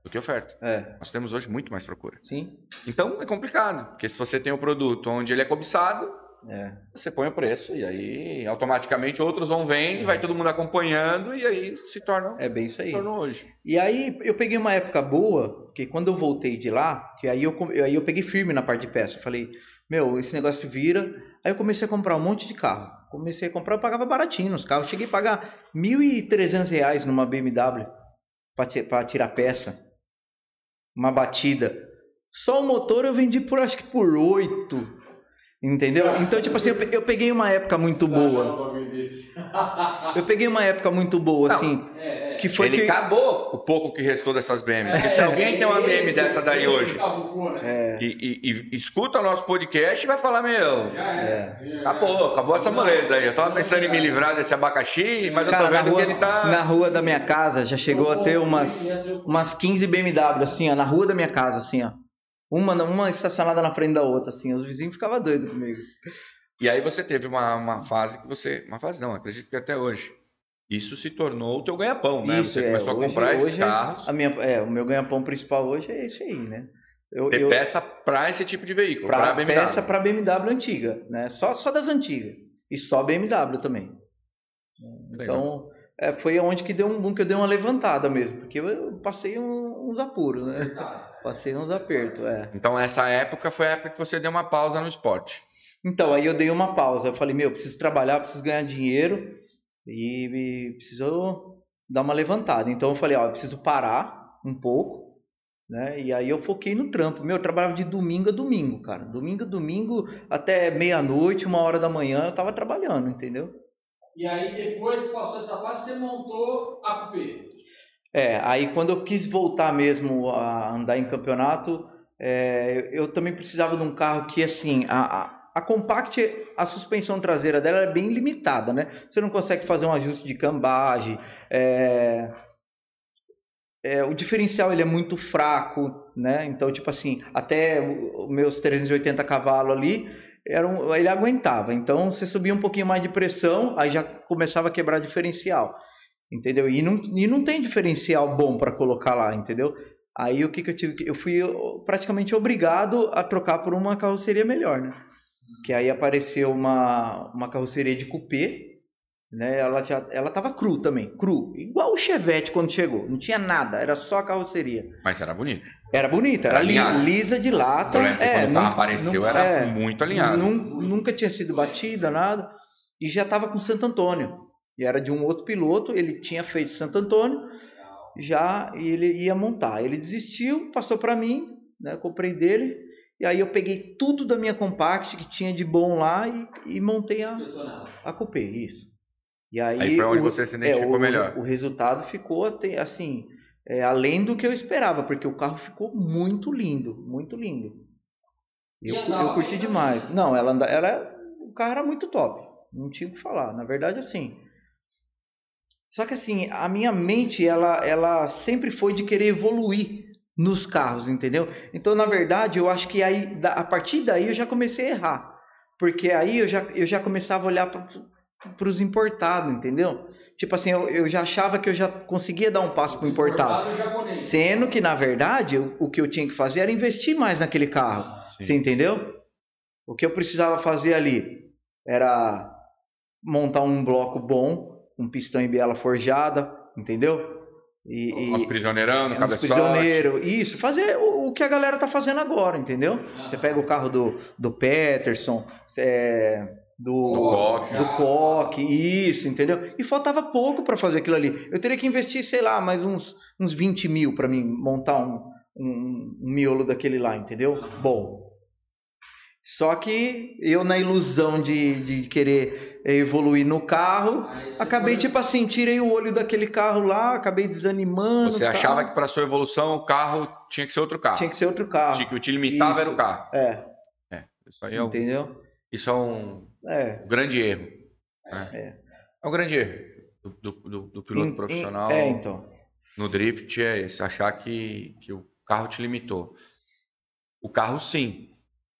do que oferta.
É.
Nós temos hoje muito mais procura.
Sim.
Então é complicado, porque se você tem o um produto onde ele é cobiçado,
é.
você põe o preço e aí automaticamente outros vão vendo, é. vai todo mundo acompanhando e aí se torna.
É bem isso aí.
Se hoje.
E aí eu peguei uma época boa, porque quando eu voltei de lá, que aí eu, aí eu peguei firme na parte de peça. Eu falei, meu, esse negócio vira. Aí eu comecei a comprar um monte de carro. Comecei a comprar, eu pagava baratinho nos carros. Cheguei a pagar R$ 1.300 numa BMW para tirar peça. Uma batida. Só o motor eu vendi por acho que por 8. Entendeu? Então, tipo assim, eu peguei uma época muito boa. Eu peguei uma época muito boa, assim.
É, é. Que foi Ele que... acabou o pouco que restou dessas BM. Porque se alguém tem uma BM dessa daí hoje né? e, e, e, escuta o nosso podcast, vai falar, meu,
é.
acabou, acabou essa moleza aí. Eu tava pensando em me livrar desse abacaxi, mas
Cara,
eu tô vendo
rua,
que ele tá.
Na rua da minha casa já chegou a ter umas, umas 15 BMW, assim, ó, na rua da minha casa, assim, ó. Uma, uma estacionada na frente da outra, assim. Os vizinhos ficavam doidos comigo.
E aí você teve uma, uma fase que você. Uma fase não, acredito que até hoje. Isso se tornou o teu ganha-pão, né?
Isso,
você
é,
começou a
hoje-
comprar esses
hoje
carros.
A minha, é, o meu ganha-pão principal hoje é esse aí, né? Eu, eu-
peça para esse tipo de veículo, para BMW.
peça para BMW antiga, né? Só, só das antigas. E só BMW também. Então, é, foi onde que deu um boom, que eu dei uma levantada mesmo, porque eu passei um- uns apuros, né? Passei uns apertos, é.
Então essa época foi a época que você deu uma pausa no esporte.
Então, aí eu dei uma pausa. Eu falei, meu, preciso trabalhar, preciso ganhar dinheiro e, e preciso dar uma levantada. Então, eu falei, ó, eu preciso parar um pouco, né? E aí eu foquei no trampo. Meu, eu trabalhava de domingo a domingo, cara. Domingo a domingo, até meia-noite, uma hora da manhã, eu tava trabalhando, entendeu?
E aí, depois que passou essa fase, você montou a Coupé.
É, aí quando eu quis voltar mesmo a andar em campeonato, é, eu também precisava de um carro que, assim, a, a, a Compact, a suspensão traseira dela é bem limitada, né? Você não consegue fazer um ajuste de cambagem, é, é, o diferencial ele é muito fraco, né? Então, tipo assim, até os meus 380 cavalos ali, era um- ele aguentava. Então, você subia um pouquinho mais de pressão, aí já começava a quebrar diferencial. Entendeu? E não, e não tem diferencial bom para colocar lá, entendeu? Aí o que, que eu tive que. Eu fui praticamente obrigado a trocar por uma carroceria melhor, né? Que aí apareceu uma, uma carroceria de coupé, né? Ela já ela tava cru também, cru, igual o Chevette quando chegou, não tinha nada, era só a carroceria.
Mas era bonito.
Era bonita, era,
Era
li-
alinhada.
lisa de lata.
Que
é,
quando
nunca-
apareceu
nunca-
era
é,
muito alinhado.
nun- nunca tinha sido batida, nada. E já estava com Santo Antônio. E era de um outro piloto, ele tinha feito Santo Antônio, já e ele ia montar. Ele desistiu, passou para mim, né? Comprei dele. E aí eu peguei tudo da minha Compact que tinha de bom lá e, e montei a, a Coupé, isso. E aí,
Aí foi onde
o-
você se identificou
o,
melhor.
O resultado ficou até, assim, é, além do que eu esperava, porque o carro ficou muito lindo, muito lindo. Eu,
andava
eu curti demais. Não, ela, anda- ela, o carro era muito top, não tinha o que falar. Na verdade, assim. Só que assim, a minha mente, ela, ela sempre foi de querer evoluir nos carros, entendeu? Então, na verdade, eu acho que aí, a partir daí eu já comecei a errar. Porque aí eu já, eu já começava a olhar para os importados, entendeu? Tipo assim, eu, eu já achava que eu já conseguia dar um passo para o importado. Sendo que, na verdade, o, o que eu tinha que fazer era investir mais naquele carro. Você entendeu? O que eu precisava fazer ali era montar um bloco bom, um pistão em biela forjada, entendeu? E, e
prisioneirão, no
uns
cabeçote.
prisioneiro, isso, fazer o, o que a galera tá fazendo agora, entendeu? Você pega o carro do, do Peterson, é, do,
Do Koch.
do Koch, isso, entendeu? E faltava pouco para fazer aquilo ali. Eu teria que investir, sei lá, mais uns, uns 20 mil para mim montar um, um, um miolo daquele lá, entendeu? Bom. Só que eu, na ilusão de, de querer evoluir no carro,
você
acabei,
foi-
tipo assim, tirei o olho daquele carro lá, acabei desanimando.
Você
tal.
achava que para sua evolução o carro tinha que ser outro carro.
Tinha que ser outro carro.
O que te limitava
Isso.
era o carro.
É,
Isso aí é um,
entendeu?
isso é um
É.
grande erro. né?
É.
É um grande erro do, do- do- do piloto
em-
profissional
É, então.
no drift é esse, achar que, que o carro te limitou. O carro sim,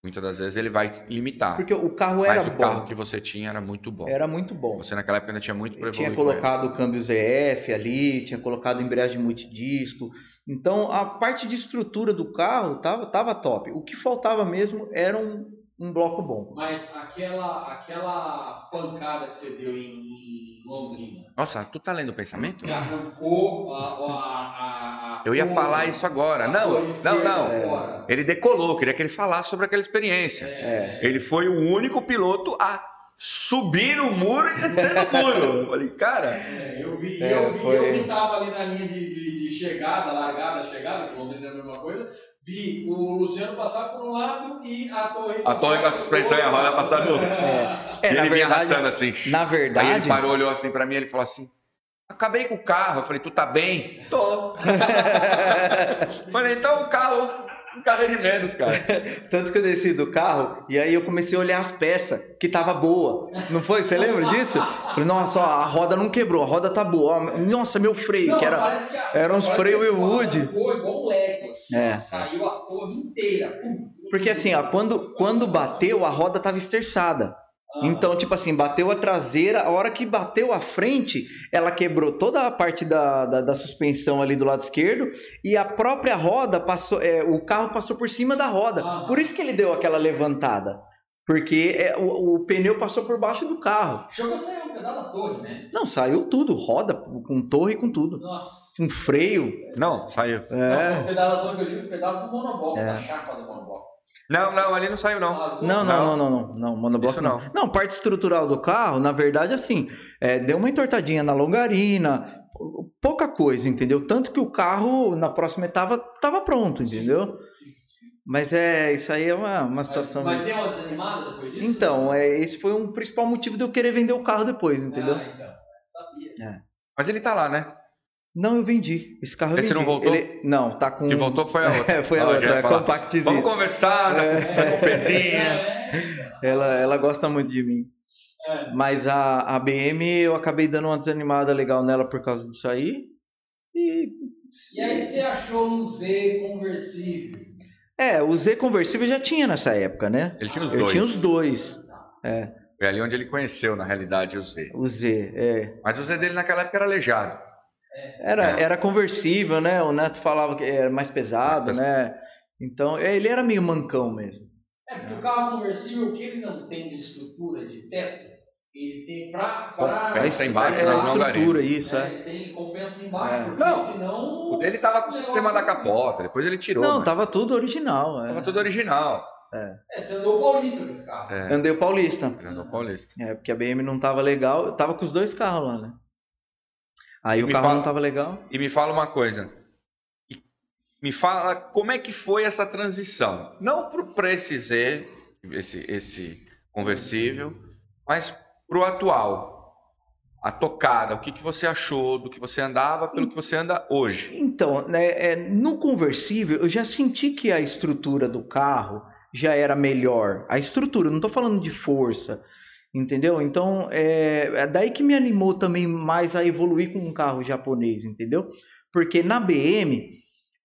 muitas das vezes ele vai limitar.
Porque o carro era
mas o
bom.
carro que você tinha era muito bom.
Era muito bom.
Você naquela época ainda tinha muito para
tinha colocado o câmbio ZF ali, tinha colocado embreagem multidisco. Então, a parte de estrutura do carro tava, tava top. O que faltava mesmo era um, um bloco bom.
Mas aquela, aquela pancada que você deu em, em Londrina,
Nossa, tu tá lendo o pensamento?
Que arrancou a. a, a- a
Eu ia falar isso agora.
a
Não, não, não.
fora.
Ele decolou, eu queria que ele falasse sobre aquela experiência.
É.
Ele foi o único piloto a subir no muro e descer no muro. Eu falei, cara,
É, eu vi,
É,
eu vi,
foi-
eu que tava ali na linha de, de- de chegada, largada, chegada, que Londrina é a mesma coisa, vi o Luciano passar por um lado e a torre
A torre com a suspensão e a roda passar no outro.
É,
e
na
ele vinha
verdade,
arrastando assim.
na
Aí ele
verdade,
parou, olhou assim pra mim ele falou assim: Acabei com o carro. Eu falei, tu tá bem? Tô. falei, então o carro, o carro é de menos, cara.
tanto que eu desci do carro e aí eu comecei a olhar as peças, que tava boa. Não foi? Você lembra disso? Falei, nossa, ó, a roda não quebrou, a roda tá boa. Nossa, meu freio,
Não,
que era.
que a-
era uns
parece
freio
que a
Wood.
Ficou igual um Lego, assim,
É.
saiu a torre inteira. Pum, pum,
Porque assim, ó, quando, quando bateu, a roda tava esterçada. Então, tipo assim, bateu a traseira, a hora que bateu a frente, ela quebrou toda a parte da, da, da suspensão ali do lado esquerdo e a própria roda passou, é, o carro passou por cima da roda.
Ah.
Por isso que ele deu aquela levantada. Porque é, o, o pneu passou por baixo do carro.
Chegou a sair um pedaço da torre, né?
Não, saiu tudo, roda, com torre e com tudo.
Nossa.
Com freio.
Não, saiu.
Não, o
É.
pedaço da torre que eu digo, o pedaço do monobloco,
É.
da chapa do monobloco.
Não, não, ali não saiu, não.
Não, não, não, não, não, não, monobloco
Isso
não.
não.
não. parte estrutural do carro, na verdade, assim, é, deu uma entortadinha na longarina, pouca coisa, entendeu? Tanto que o carro, na próxima etapa, tava pronto, entendeu? Mas é, isso aí é uma, uma situação...
Mas
meio-
tem uma desanimada depois disso?
Então, é, esse foi um principal motivo de eu querer vender o carro depois, entendeu?
Ah, então. Sabia.
Mas ele tá lá, né?
Não, eu vendi. Esse carro eu
Esse
vendi.
não voltou?
Ele- não, tá com...
Que voltou foi a outra.
É, foi a
já
outra,
falar.
compactzinha.
Vamos conversar, né? Com o.
É,
Ela, ela gosta muito de mim.
é.
Mas a, a BM eu acabei dando uma desanimada legal nela por causa disso aí. E.
E aí você achou um Z conversível?
É, o Z conversível já tinha nessa época, né?
Ele tinha os
eu
dois.
tinha os dois.
Foi ali onde ele conheceu, na realidade, o Z.
O Z, é.
Mas o Z dele naquela época era aleijado.
Era,
É.
era conversível, né? O Neto falava que era mais pesado, né? Então, é, ele era meio mancão mesmo.
É, porque o carro conversível, o que ele não tem de estrutura de teto, ele tem pra. pra
Compensa embaixo,
É
na
a
longarina.
estrutura, isso,
é,
é.
Ele tem compensa embaixo,
É.
porque
Não,
senão.
O dele tava com o sistema da capota, depois ele tirou.
Não,
mas
tava tudo original. É.
tava tudo original.
É, você andou paulista com esse carro.
É,
Andei o Paulista.
ele andou paulista.
É, porque a BM não tava legal. Eu tava com os dois carros lá, né? Aí o
Me
carro
fala-
não tava legal.
E me fala uma coisa. E Me fala como é que foi essa transição. Não para Z, esse, esse conversível, mas para o atual. A tocada, o que, que você achou do que você andava pelo que você anda hoje?
Então, né, é, no conversível, eu já senti que a estrutura do carro já era melhor. A estrutura, não tô falando de força, entendeu? Então, é, é daí que me animou também mais a evoluir com um carro japonês, entendeu? Porque na BM,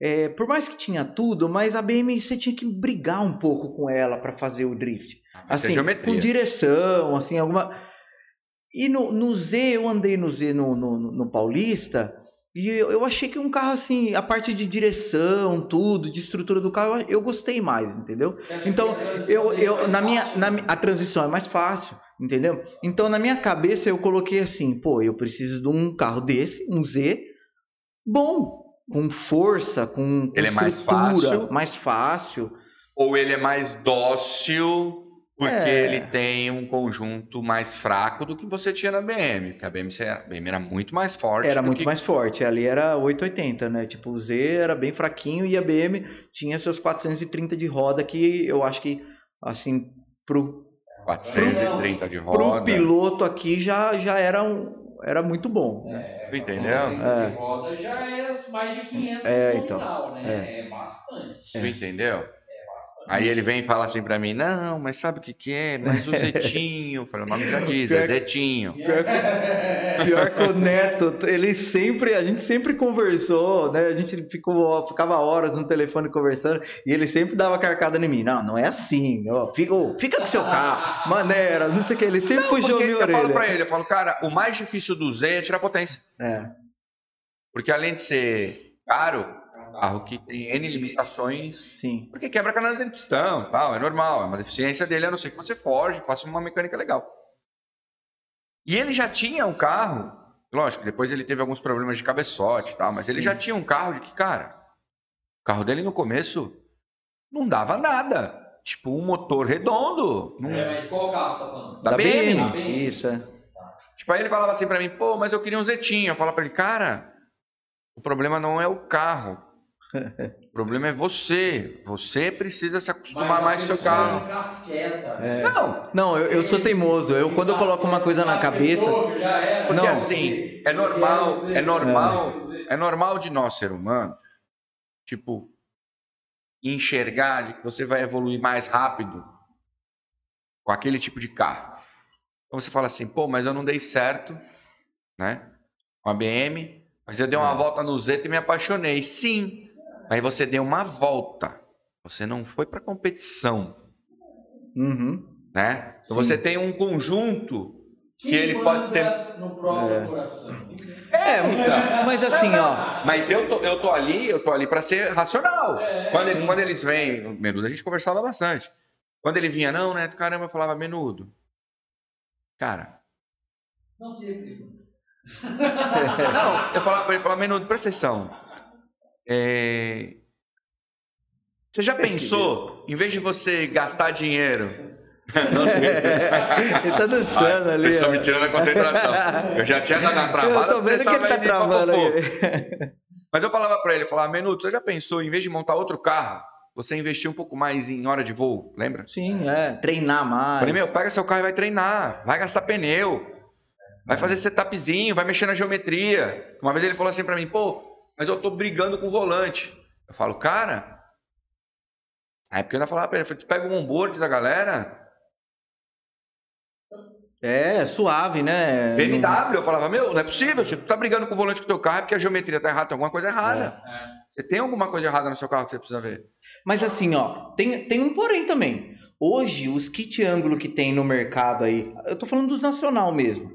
é, por mais que tinha tudo, mas a BM você tinha que brigar um pouco com ela para fazer o drift.
Isso é
assim,
geometria.
com direção, assim, alguma. E no, no Z, eu andei no Z no, no, no Paulista, e eu, eu achei que um carro assim, a parte de direção, tudo, de estrutura do carro, eu, eu gostei mais, entendeu? Então, Eu,
é
eu, na minha, na, a transição é mais fácil, entendeu? Então, na minha cabeça, eu coloquei assim, pô, eu preciso de um carro desse, um Z, bom, com força, com,
Ele é mais
estrutura,
fácil.
mais fácil.
Ou ele é mais dócil porque
É.
ele tem um conjunto mais fraco do que você tinha na BM. Porque a BM, a BM era muito mais forte.
Era muito
que-
mais forte, ali era 880, né? Tipo, o Z era bem fraquinho e a BM tinha seus 430 de roda que eu acho que, assim, pro,
430 de roda.
piloto aqui já, já era, um, era muito bom.
É,
Tu entendeu?
é.
É.
roda já é mais de 500
É,
no
então.
nominal, né? É, bastante.
Tu entendeu?
É.
Aí ele vem e fala assim pra mim, não, mas sabe o que que é? Mas o Zetinho, falei, o nome já diz, é
Pior-
Zetinho.
Pior que, pior que o Neto, ele sempre, a gente sempre conversou, né? A gente ficou, ficava horas no telefone conversando e ele sempre dava carcada em mim. Não, não é assim, ó. Fica, fica com seu carro, maneira, não sei o que. Ele sempre puxou
Porque
minha
eu falo pra
orelha.
ele, eu falo, cara, o mais difícil do Z é tirar potência.
É,
Porque além de ser caro, carro que tem N limitações,
sim.
porque quebra a canela dentro do pistão, tal, é normal, é uma deficiência dele, a não ser que você forge, faça uma mecânica legal. E ele já tinha um carro, lógico, depois ele teve alguns problemas de cabeçote e tal, mas ele
Sim.
já tinha um carro de que, cara, o carro dele no começo não dava nada. Tipo, um motor redondo. não-
É, mas qual carro você tá falando?
Da BM.
Da BM.
Isso, é.
Tipo, aí ele falava assim pra mim, pô, mas eu queria um Zetinho. Eu falava pra ele, cara, o problema não é o carro. O problema é você. Você precisa se acostumar mais com seu carro.
É.
Não,
Não, eu, eu sou teimoso. Eu, quando eu coloco uma coisa na cabeça.
Porque
Não.
assim, é normal, é normal, é normal de nós, ser humano, tipo, enxergar de que você vai evoluir mais rápido com aquele tipo de carro. Então você fala assim, pô, mas eu não dei certo, né? Com a BM, mas eu dei uma volta no Zeta e me apaixonei. Sim, mas você deu uma volta. Você não foi para competição.
Uhum.
Né? Então você tem um conjunto que,
Quem
ele pode ser.
no próprio
É.
coração.
É, mas assim, ó.
Mas eu tô, eu tô ali, eu tô ali para ser racional.
É,
quando, ele-
sim.
quando eles vêm, o Menudo, a gente conversava bastante. Quando ele vinha, não, né? Caramba, eu falava, Menudo. Cara,
Não se replica.
Não, eu falava pra ele, falava, Menudo, presta atenção. É, Você já pensou, em vez de você gastar dinheiro... Não sei.
ele tá dançando
Ai,
ali.
Vocês estão me tirando a concentração. Eu já tinha dado uma travada.
Eu tô vendo que ele tá travando ali.
Mas eu falava pra ele, eu falava, Menudo, você já pensou, em vez de montar outro carro, você investir um pouco mais em hora de voo, lembra?
Sim, é. Treinar mais.
Falei, meu, pega seu carro e vai treinar, vai gastar pneu, vai fazer setupzinho, vai mexer na geometria. Uma vez ele falou assim pra mim, pô, mas eu tô brigando com o volante. Eu falo, cara. Aí porque eu ainda falava pra ele, tu pega o onboard da galera,
É, suave, né?
BMW, eu falava, meu, não é possível, se tu tá brigando com o volante com o teu carro é porque a geometria tá errada, tem alguma coisa errada. Você tem alguma coisa errada no seu carro que você precisa ver.
Mas assim, ó, tem, tem um porém também. Hoje, os kit ângulo que tem no mercado aí, eu tô falando dos nacional mesmo,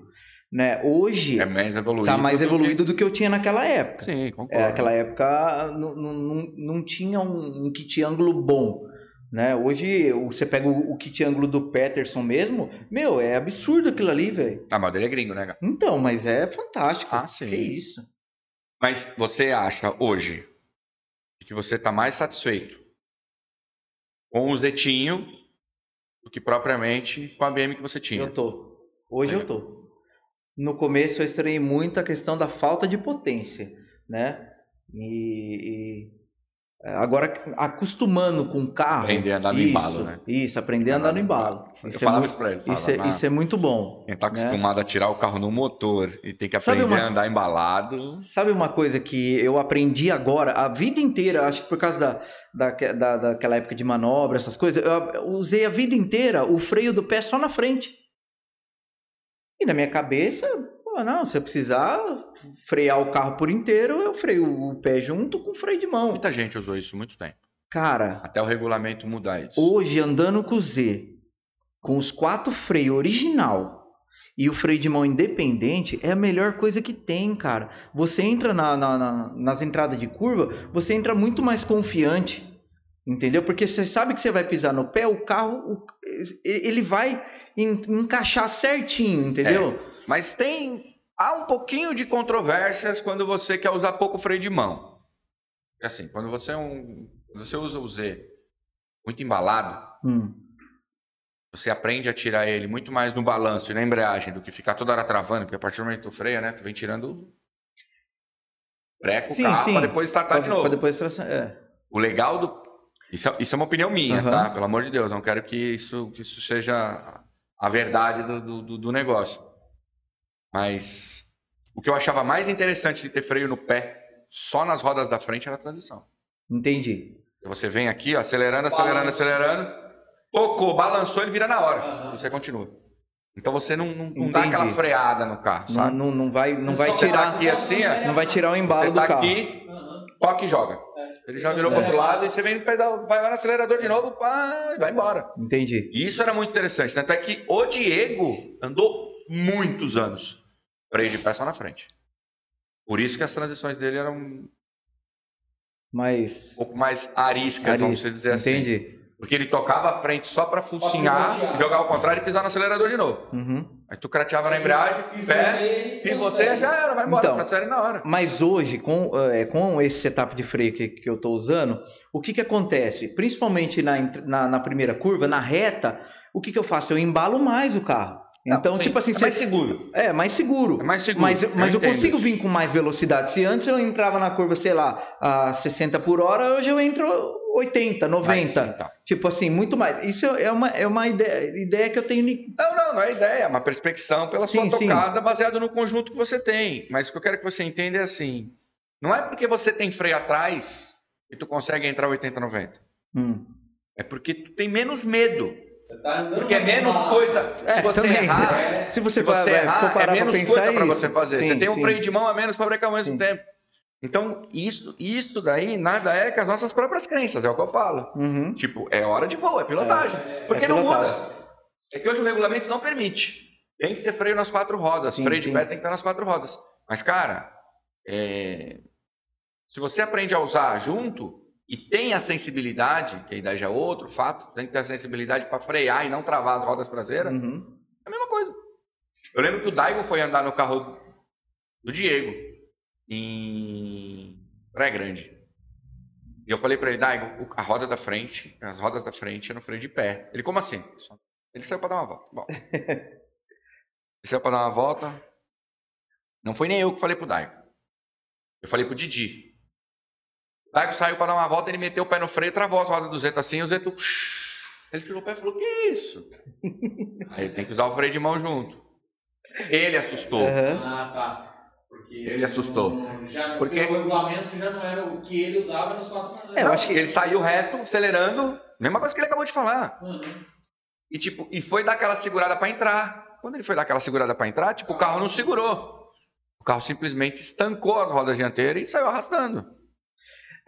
né? Hoje
É mais evoluído.
tá mais
do que-
do que eu tinha naquela época.
Sim, concordo.
É, aquela época não, não, não, tinha um, um kit ângulo bom. Né? Hoje você pega o, o kit ângulo do Peterson mesmo, meu, é absurdo aquilo ali, velho.
Ah, mas ele é gringo, né, cara?
Então, mas é fantástico.
Ah, sim.
Que isso?
Mas você acha hoje que você está mais satisfeito com o Zetinho do que propriamente com a BM que você tinha?
Eu tô. Hoje eu tô. No começo eu estranhei muito a questão da falta de potência, né? E, e, é, agora acostumando com o carro.
Aprender a andar no
isso,
embalo, né?
Isso, aprender a andar no embalo.
Eu
Isso, é
falava
muito,
isso pra ele.
isso,
falava,
é,
"Não,
isso é muito bom.
Quem tá
né?
acostumado a tirar o carro no motor e tem que aprender
uma-
a andar embalado.
Sabe uma coisa que eu aprendi agora, a vida inteira, acho que por causa da, da, da- daquela época de manobra, essas coisas, eu usei a vida inteira o freio do pé só na frente. E na minha cabeça, pô, não, se eu precisar frear o carro por inteiro, eu freio o pé junto com o freio de mão.
Muita gente usou isso muito tempo.
Cara,
Até o regulamento mudar isso.
hoje andando com o Z, com os quatro freios original e o freio de mão independente, é a melhor coisa que tem, cara. Você entra na- na- na- nas entradas de curva, você entra muito mais confiante. Entendeu? Porque você sabe que você vai pisar no pé, o carro, ele vai en- encaixar certinho, entendeu?
Mas tem. Há um pouquinho de controvérsias quando você quer usar pouco freio de mão. Porque assim, quando você é um. você usa o Z muito embalado,
Hum.
você aprende a tirar ele muito mais no balanço e na embreagem do que ficar toda hora travando, porque a partir do momento que tu freia, né? Tu vem tirando breca o carro para depois startar de
Pra-
novo.
pra depois é.
O legal do. Isso é, isso é uma opinião minha,
Aham.
tá? Pelo amor de Deus, não quero que isso, que isso seja a verdade do, do, do negócio. Mas o que eu achava mais interessante de ter freio no pé só nas rodas da frente era a transição.
Entendi.
Você vem aqui, ó, acelerando, acelerando,
Balanço.
acelerando, tocou, balançou, ele vira na hora. E você continua. Então você não, não, não dá aquela freada no carro,
Não,
sabe?
não, não vai, não
Você
vai
só
tirar,
aqui assim, ó.
não vai tirar o embalo
Você
do
tá
carro.
aqui, toca e joga.
É.
Ele já virou para outro lado e você vem pedal, vai lá no acelerador de novo, pá, e vai embora.
Entendi.
E isso era muito interessante. Tanto é que o Diego andou muitos anos freio de pé só na frente. Por isso que as transições dele eram um
Mas
pouco mais ariscas, vamos dizer assim.
Entendi.
Porque ele tocava a frente só para focinhar, jogava ao contrário e pisar no acelerador de novo.
Uhum.
Aí tu crateava na embreagem, pé, pivoteia, já era, vai embora,
Então.
série na hora.
Mas hoje, com, é, com esse setup de freio que, que eu estou usando, o que, que acontece? Principalmente na, na, na primeira curva, na reta, o que, que eu faço? Eu embalo mais o carro. Então,
Sim,
tipo assim,
é mais seguro.
é mais seguro.
É mais seguro.
Mas, mas eu,
entendo
consigo vir com mais velocidade. Se antes eu entrava na curva, sei lá, a 60 por hora, hoje eu entro 80, 90.
Mas sim, tá.
Tipo assim, muito mais. Isso é uma, é uma ideia, ideia que eu tenho.
Não, não, não é ideia, é uma perspecção pela
Sim,
sua tocada baseado no conjunto que você tem. Mas o que eu quero que você entenda é assim: não é porque você tem freio atrás que tu consegue entrar 80, 90.
Hum.
É porque tu tem menos medo.
Você tá andando
Porque é menos
mal.
coisa.
É,
se você
também.
errar,
Se você,
se
vai-
você
vai-
errar,
for parar
é menos coisa para você fazer.
Sim,
você tem um
sim.
freio de mão a menos para brecar ao mesmo
Sim.
tempo. Então, isso, isso daí nada é que as nossas próprias crenças, é o que eu falo.
Uhum.
Tipo, é hora de voo, é pilotagem.
É, é,
Porque
é
não
pilotagem.
muda. É que hoje o regulamento não permite. Tem que ter freio nas quatro rodas.
Sim,
freio de pé tem que estar nas quatro rodas. Mas, cara, é, se você aprende a usar junto e tem a sensibilidade, que aí daí já é outro fato, tem que ter a sensibilidade para frear e não travar as rodas traseiras,
Uhum.
é a mesma coisa. Eu lembro que o Daigo foi andar no carro do Diego em Praia Grande. E eu falei para ele, Daigo, o- a roda da frente, as rodas da frente é no freio de pé. Ele, como assim? Ele saiu para dar uma volta. Bom. Ele saiu para dar uma volta. Não foi nem eu que falei pro Daigo. Eu falei pro Didi. O Daigo saiu para dar uma volta, ele meteu o pé no freio, travou as rodas do Zeta assim, e o Zeta... Ele tirou o pé e falou, que isso? Aí tem que usar o freio de mão junto. Ele assustou.
Aham.
Ah, tá. Porque
Ele assustou.
não- Já,
Porque-
o regulamento já não era o que ele usava nos quatro.
É, eu acho que-
Ele saiu reto, acelerando, mesma coisa que ele acabou de falar.
Uhum.
E tipo, e foi dar aquela segurada para entrar. Quando ele foi dar aquela segurada para entrar, tipo, o carro não segurou. O carro simplesmente estancou as rodas dianteiras e saiu arrastando.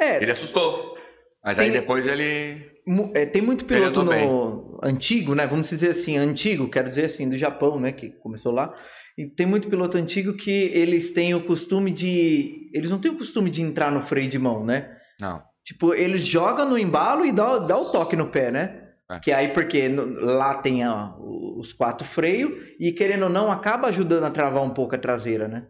É,
Ele assustou. Mas aí
Tem-
depois ele.
é, tem muito piloto no antigo, né? Vamos dizer assim, antigo, quero dizer assim, do Japão, né? Que começou lá. E tem muito piloto antigo que eles têm o costume de. Eles não têm o costume de entrar no freio de mão, né?
Não.
Tipo, eles jogam no embalo e dá, dá o toque no pé, né?
É.
Que aí, porque no- lá tem ó, os quatro freios e, querendo ou não, acaba ajudando a travar um pouco a traseira, né?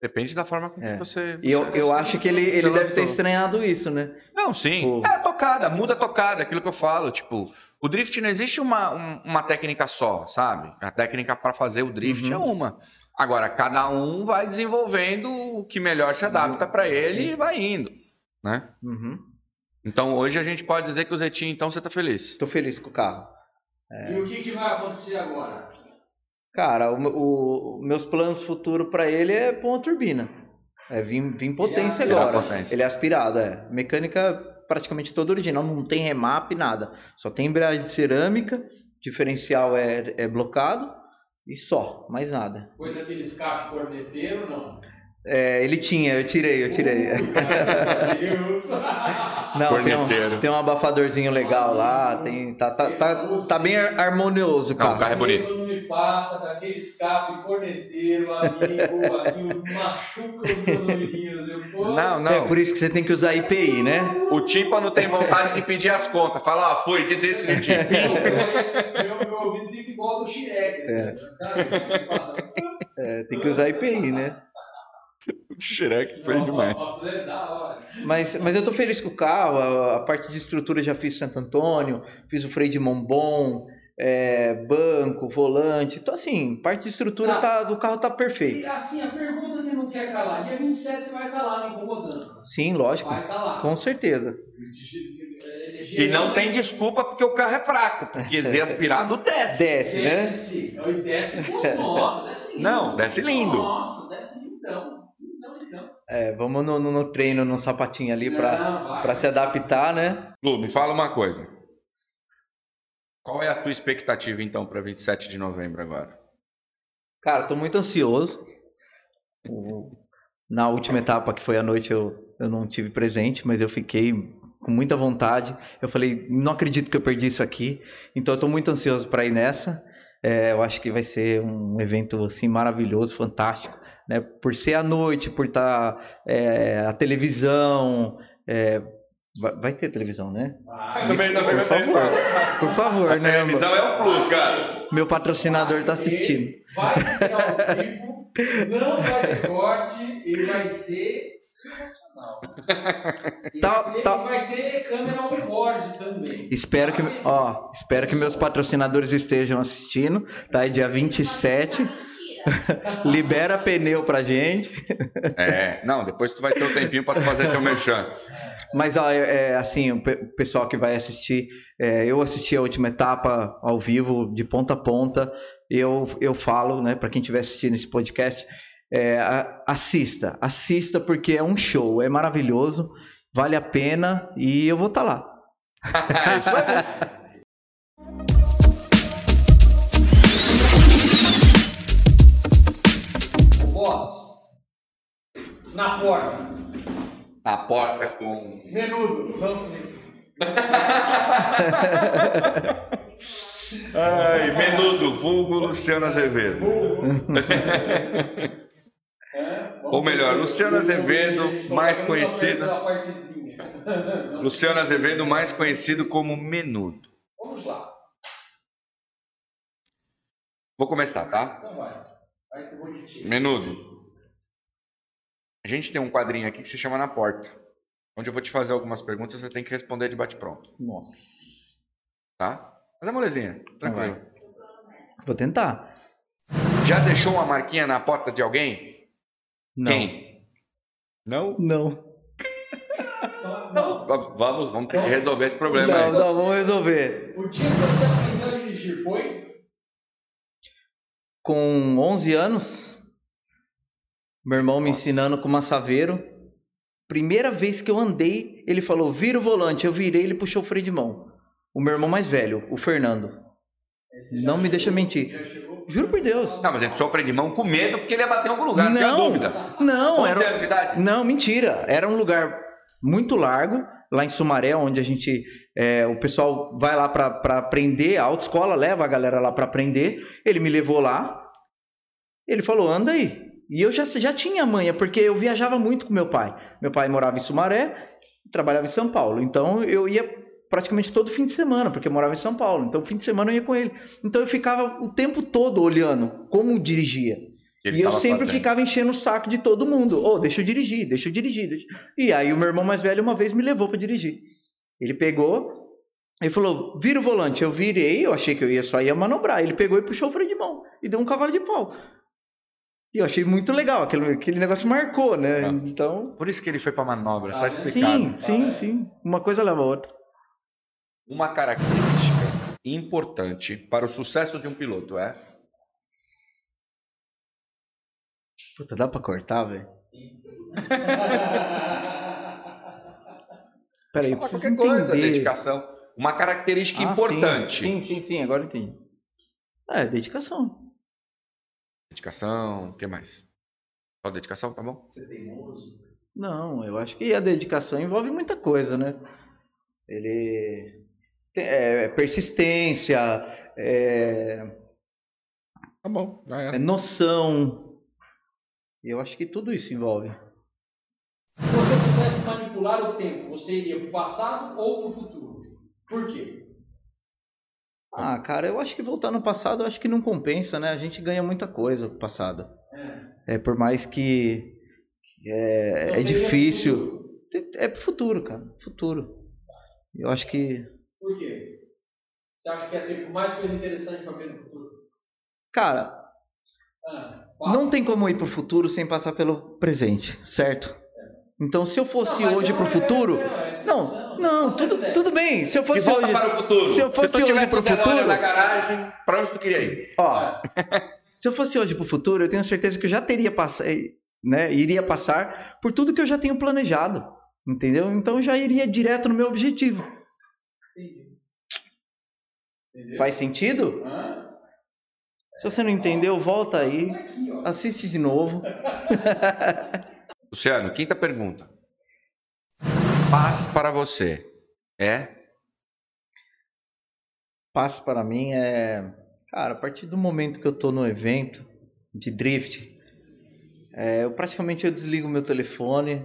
Depende da forma com que
É.
você.
E eu,
você-
eu acho que ele, ele deve ter estranhado isso, né?
Não, sim.
Pô.
É a tocada, muda a tocada, aquilo que eu falo. Tipo, o drift não existe uma, um- uma técnica só, sabe? A técnica para fazer o drift
Uhum.
é uma. Agora, cada um vai desenvolvendo o que melhor se adapta para ele
Sim.
e vai indo, né?
Uhum.
Então, hoje a gente pode dizer que o Zetinho, então, você tá feliz.
Tô feliz com o carro.
E o que, que vai acontecer agora?
Cara, o, o- meus planos futuros pra ele é pôr uma turbina. É vir, vir potência
Ele é
agora.
Potência.
Ele é aspirado, é. Mecânica praticamente toda original, não tem remap, nada. Só tem embreagem de cerâmica, diferencial é, é blocado e só, mais nada.
Pôs aquele escape corneteiro, não?
É, ele tinha, eu tirei, eu tirei.
Uh, Deus.
Não, tem
Corneteiro.
um, tem um abafadorzinho legal lá, tem, tá, tá, tá, tá bem har- harmonioso o
Não, o
carro.
carro é bonito.
Passa daquele escape corneteiro, amigo, aquilo machuca os meus ouvidinhos. Eu, pô,
Não, não.
É por isso que você tem que usar IPI, né?
O tímpano tem vontade de pedir as contas. Fala, ah, fui, diz isso no tímpano.
meu, meu ouvido fica igual do Shrek. Assim, sabe?
É, tem que usar IPI, né?
O Shrek foi demais.
é.
Mas, mas eu tô feliz com o carro, a, a parte de estrutura já fiz Santo Antônio, fiz o freio de mão bom, é, banco, volante. Então, assim, parte de estrutura
Tá.
tá, do carro tá
E
perfeito.
assim, a pergunta que não quer calar: dia 27 você vai estar lá me incomodando.
Sim, lógico,
Vai estar lá.
com certeza.
E não tem desculpa porque o carro é fraco, porque Z aspirado desce.
Desce, né?
Desce. Aí Desce, nossa, desce lindo.
Não, desce lindo.
Nossa, desce lindão. Lindão, lindão.
É, vamos no, no, no treino, no sapatinho ali pra se adaptar, né?
Lu, me fala uma coisa. Qual é a tua expectativa, então, para 27 de novembro agora?
Cara, tô muito ansioso. Na última etapa, que foi à noite, eu, eu não tive presente, mas eu fiquei com muita vontade. Eu falei, não acredito que eu perdi isso aqui. Então tô muito ansioso para ir nessa. É, eu acho que vai ser um evento assim maravilhoso, fantástico, né? Por ser à noite, por estar a televisão, é, vai, vai ter televisão, né? Por favor, por favor, né?
é um plus, cara.
Meu patrocinador tá assistindo.
Vai ser ao vivo, não vai ter corte e vai ser sensacional. E
Tá-
vai ter-
tá-
vai ter câmera on-board também.
Espero que, ó, espero que meus patrocinadores estejam assistindo, tá? É dia 27. Libera pneu pra gente.
É, não, depois tu vai ter um tempinho para tu fazer teu merchan.
Mas, ó, é, é, assim, o pe- o pessoal que vai assistir, é, eu assisti a última etapa ao vivo, de ponta a ponta. Eu, eu falo, né, pra quem estiver assistindo esse podcast, é, assista, assista, porque é um show, é maravilhoso, vale a pena e eu vou estar lá.
É isso aí.
Boss, na porta,
A porta com.
menudo, não se
Ai, menudo, vulgo Luciano Azevedo.
É,
Ou melhor, Luciano Azevedo, mais conhecido. Luciano Azevedo, mais conhecido como Menudo.
Vamos lá.
Vou começar, tá?
Então vai.
Menudo. A gente tem um quadrinho aqui que se chama Na Porta. Onde eu vou te fazer algumas perguntas e você tem que responder de bate-pronto,
Nossa.
tá? Mas é molezinha, tranquilo.
Vou tentar.
Já deixou uma marquinha na porta de alguém?
Não.
Quem? Não?
Não.
Não.
Vamos, vamos ter que resolver esse problema
Não,
aí.
não, vamos resolver.
O dia que você aprendeu a dirigir foi?
Com 11 anos, meu irmão me
Nossa.
ensinando com massaveiro. Primeira vez que eu andei, ele falou: vira o volante. Eu virei, ele puxou o freio de mão. O meu irmão mais velho, o Fernando. Não me
chegou?
deixa mentir. Juro por Deus.
Não, mas ele sofre de mão com medo porque ele ia bater em algum lugar, não
Não.
dúvida.
Não,
11
era.
anos de idade?
Não, mentira. Era um lugar muito largo, lá em Sumaré, onde a gente. é, o pessoal vai lá pra aprender, a autoescola leva a galera lá pra aprender. Ele me levou lá. Ele falou: anda aí. E eu já, já tinha manha, porque eu viajava muito com meu pai. Meu pai morava em Sumaré, trabalhava em São Paulo. Então eu ia praticamente todo fim de semana, porque eu morava em São Paulo. Então fim de semana eu ia com ele. Então eu ficava o tempo todo olhando como dirigia.
Ele
e eu sempre
fazendo.
ficava enchendo o saco de todo mundo. Ô, deixa eu dirigir, deixa eu dirigir. deixa- E aí o meu irmão mais velho uma vez me levou para dirigir. Ele pegou, ele falou, vira o volante. Eu virei, eu achei que eu ia só ia manobrar. Ele pegou e puxou o freio de mão e deu um cavalo de pau. E eu achei muito legal, aquele, aquele negócio marcou, né?
Ah.
Então,
Por isso que ele foi pra manobra,
Ah,
tá explicado.
sim, sim,
né?
sim. Uma coisa leva a outra.
Uma característica importante para o sucesso de um piloto é
Puta, dá pra cortar, velho? Peraí, eu preciso
qualquer coisa,
entender.
dedicação. Uma característica
Ah,
importante.
Sim, sim, sim, agora entendi. É, dedicação.
Dedicação, o que mais? Só dedicação, tá bom?
Você é teimoso?
Não, eu acho que a dedicação envolve muita coisa, né? Ele tem- é persistência, é,
Tá bom, já
é
era.
noção. E eu acho que tudo isso envolve.
Se você pudesse manipular o tempo, você iria para o passado ou para o futuro? Por quê?
Ah, cara, eu acho que voltar no passado, eu acho que não compensa, né? A gente ganha muita coisa com o passado.
É.
É por mais que, que é, é difícil. É pro futuro, cara. Futuro. Eu acho que.
Por quê? Você acha que ia ter mais coisa interessante para ver no futuro?
Cara,
Ah,
não tem como ir pro futuro sem passar pelo presente, certo? Então, se eu fosse
Não,
hoje pro
é-
futuro. Não, não, tudo, tudo bem. Se eu fosse
volta
hoje.
para o futuro.
se eu fosse
tu
hoje
tivesse
pro
o
futuro-
na garagem, pra onde tu queria ir?
Ó, se eu fosse hoje pro futuro, eu tenho certeza que eu já teria passado, né? Iria passar por tudo que eu já tenho planejado. Entendeu? Então eu já iria direto no meu objetivo.
Entendi. Entendeu?
Faz sentido?
Hã?
Se você não entendeu, volta aí. Assiste de novo.
Luciano, quinta pergunta. Paz para você é?
Passo para mim é. Cara, a partir do momento que eu tô no evento de drift, é, eu praticamente eu desligo meu telefone.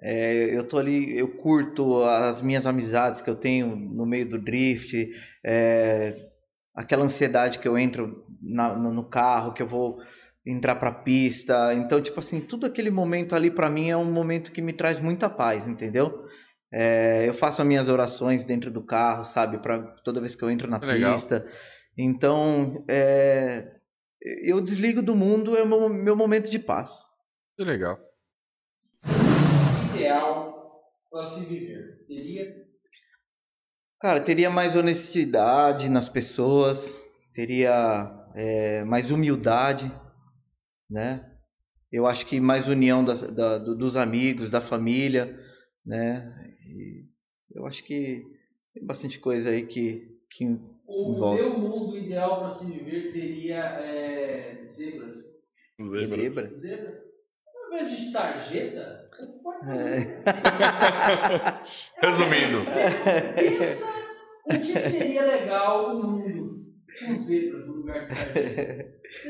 é, eu tô ali, eu curto as minhas amizades que eu tenho no meio do drift, é, aquela ansiedade que eu entro na- no, no carro, que eu vou entrar pra pista. Então, tipo assim, tudo aquele momento ali pra mim é um momento que me traz muita paz, entendeu? É, eu faço as minhas orações dentro do carro, sabe? Para toda vez que eu entro na
legal.
pista. Então, é, eu desligo do mundo, é o meu, meu momento de paz.
Que legal.
Ideal para se viver. Teria.
Cara, teria mais honestidade nas pessoas, teria é, mais humildade, né? Eu acho que mais união das- da- do- dos amigos, da família, né? E eu acho que tem bastante coisa aí que, que
O
Envolve.
meu mundo ideal para se viver teria é, zebras.
zebras.
Zebras? Ao invés de sarjeta,
É.
Resumindo,
Pensa o que seria legal o. com zebras no lugar de sardinha. Você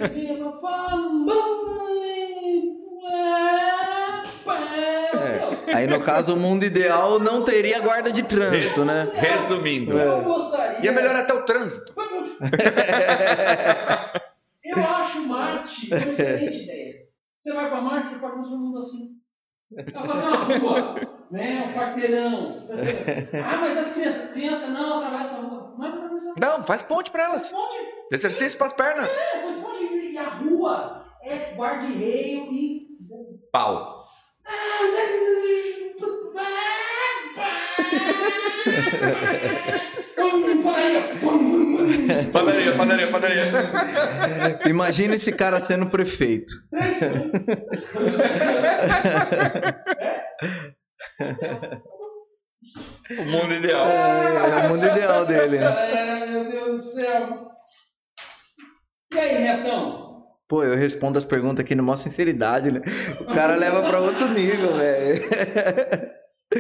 papai,
É. Aí no caso, o mundo ideal não teria guarda de trânsito, né?
Resumindo.
Eu gostaria.
E é melhor até o trânsito.
Eu acho Marte uma excelente ideia. Você vai pra Marte, você pode construir um mundo assim. Vai fazer uma rua, né? Um quarteirão. Você- Ah, mas as crianças, criança não atravessa a rua. Não é atravessar a rua.
Não, faz ponte pra elas.
Responde,
Exercício pras pernas.
é, responde. E a rua é guarda-reio e.
Pau. Padaria, padaria, padaria.
Imagina esse cara sendo prefeito.
O mundo ideal.
É o mundo ideal dele. né?
Galera, meu Deus do céu. E aí, Netão?
Pô, eu respondo as perguntas aqui numa sinceridade, né? O cara leva pra outro nível, velho.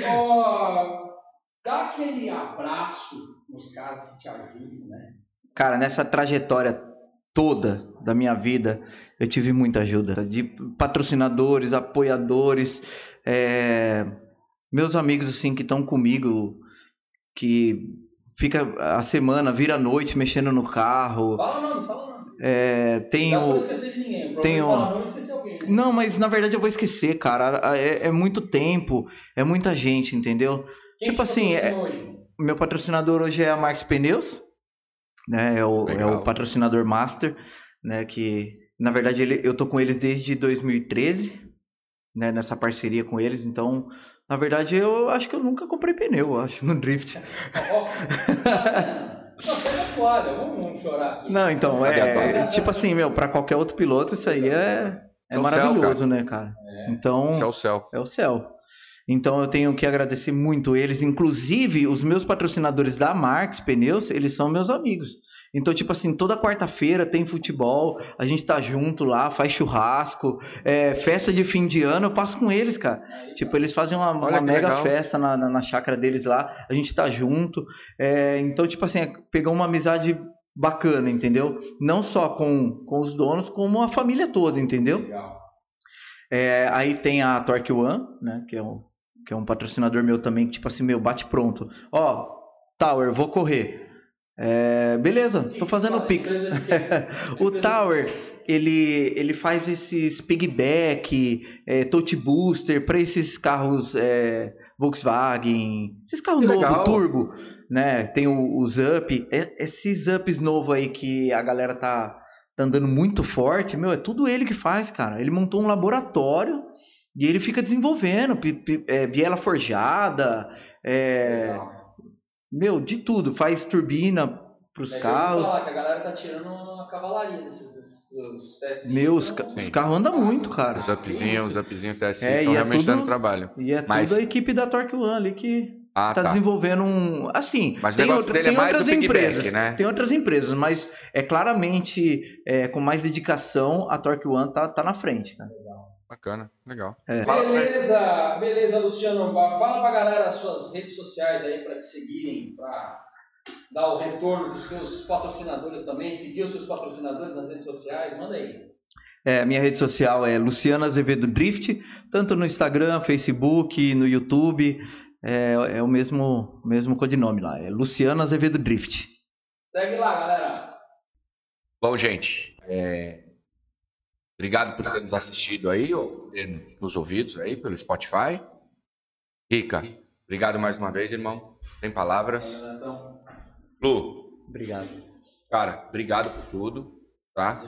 Ó, dá aquele abraço nos caras que te ajudam, né?
Cara, nessa trajetória toda da minha vida, eu tive muita ajuda de patrocinadores, apoiadores, é, meus amigos assim que estão comigo, que fica a semana, vira a noite mexendo no carro.
Fala o nome, fala o nome.
É, tem
Não esquecer de ninguém. O
tem
problema é
o-
falar esquecer alguém. né?
Não, mas na verdade eu vou esquecer, cara. É, é muito tempo, é muita gente, entendeu?
Quem
tipo assim, é-? Meu patrocinador hoje é a Marques Pneus, né? É o, é o patrocinador master, né? Que na verdade ele, eu tô com eles desde 2013, né? Nessa parceria com eles. Então, na verdade, eu acho que eu nunca comprei pneu, eu acho, no drift.
Não, vamos, vamos chorar aqui.
Não, então é tipo assim, meu, para qualquer outro piloto isso aí é, é
é o céu,
maravilhoso, né, cara? Então
é o céu.
é o céu. Então eu tenho que agradecer muito eles, inclusive os meus patrocinadores da Marques Pneus, eles são meus amigos. Então, tipo assim, toda quarta-feira tem futebol, a gente tá junto lá, faz churrasco, é, festa de fim de ano, eu passo com eles, cara. Tipo, eles fazem uma, uma mega
legal.
festa na, na, na chácara deles lá, a gente tá junto. É, então, tipo assim, é, pegou uma amizade bacana, entendeu? Não só com, com os donos, como a família toda, entendeu?
Legal.
É, aí tem a Torque One, né? Que é, um, que é um patrocinador meu também, que tipo assim, meu, bate pronto. Ó, Tower, vou correr. É, beleza, tô fazendo o Pix. o Tower, ele, ele faz esses pigback, é, touch booster para esses carros é, Volkswagen, esses carros novos, turbo, né? Tem o- os up, é- esses ups novos aí que a galera tá, tá andando muito forte, meu, é tudo ele que faz, cara. Ele montou um laboratório e ele fica desenvolvendo, pi- pi- é, biela forjada, é, meu, de tudo. Faz turbina pros
É que eu ouvi
carros.
falar que a galera tá tirando uma cavalaria desses esses, os TSI.
Meu, os, ca- os carros andam muito, cara.
Os upzinhos, os upzinhos TSI
É,
estão
e é
realmente
tudo-
dando trabalho.
E é
Mas-
tudo a equipe da Torque One ali que
Ah,
tá,
tá.
desenvolvendo um. Assim,
Mas
tem, outra-
é
tem
mais
outras empresas.
né?
Tem outras empresas, mas é claramente é, com mais dedicação, a Torque One tá, tá na frente, cara.
Bacana, legal.
É.
Beleza, beleza, Luciano. Fala pra galera as suas redes sociais aí pra te seguirem, pra dar o retorno dos seus patrocinadores também, seguir os seus patrocinadores nas redes sociais, manda aí.
É, minha rede social é Luciana Azevedo Drift, tanto no Instagram, Facebook, no YouTube. É, é o mesmo, mesmo codinome lá, é Luciana Azevedo Drift.
Segue lá, galera.
Bom, gente, é, obrigado por ter nos assistido aí, ou ter nos ouvidos aí pelo Spotify. Rica, obrigado mais uma vez, irmão. Sem palavras. Lu,
Obrigado.
cara, obrigado por tudo, tá?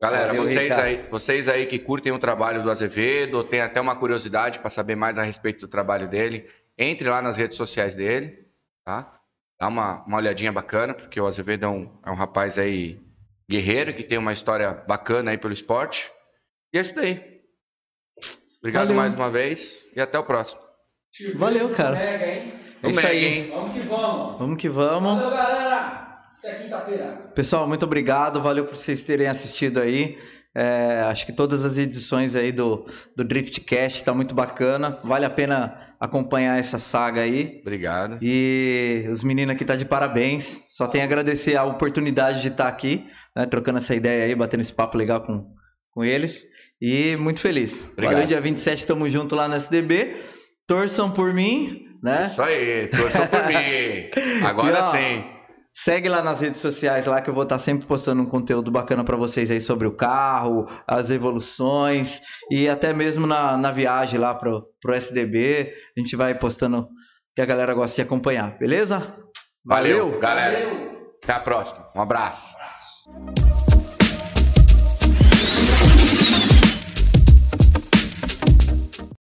Galera,
Valeu,
vocês
Ricardo.
aí, vocês aí que curtem o trabalho do Azevedo, ou tem até uma curiosidade para saber mais a respeito do trabalho dele, entre lá nas redes sociais dele, tá? Dá uma, uma olhadinha bacana, porque o Azevedo é um, é um rapaz aí guerreiro, que tem uma história bacana aí pelo esporte. E é isso daí. Obrigado
Valeu.
mais uma vez e até o próximo.
Valeu, cara.
Mega, hein?
É isso aí.
hein?
Vamos que vamos.
Vamos que vamos.
Valeu, galera. Até quinta-feira.
Pessoal, muito obrigado. Valeu por vocês terem assistido aí. É, acho que todas as edições aí do, do Driftcast está muito bacana. Vale a pena acompanhar essa saga aí.
Obrigado.
E os meninos aqui tá de parabéns. Só tenho a agradecer a oportunidade de estar aqui, né, trocando essa ideia aí, batendo esse papo legal com, com eles. E muito feliz.
Obrigado.
Valeu, dia 27, tamo junto lá no SDB. Torçam por mim, né?
Isso aí, torçam por mim. Agora
E, ó,
sim.
Segue lá nas redes sociais lá que eu vou estar sempre postando um conteúdo bacana para vocês aí sobre o carro, as evoluções e até mesmo na, na viagem lá pro, pro SDB. A gente vai postando que a galera gosta de acompanhar, beleza?
Valeu, galera.
Valeu.
Até a próxima. Um abraço.
Abraço.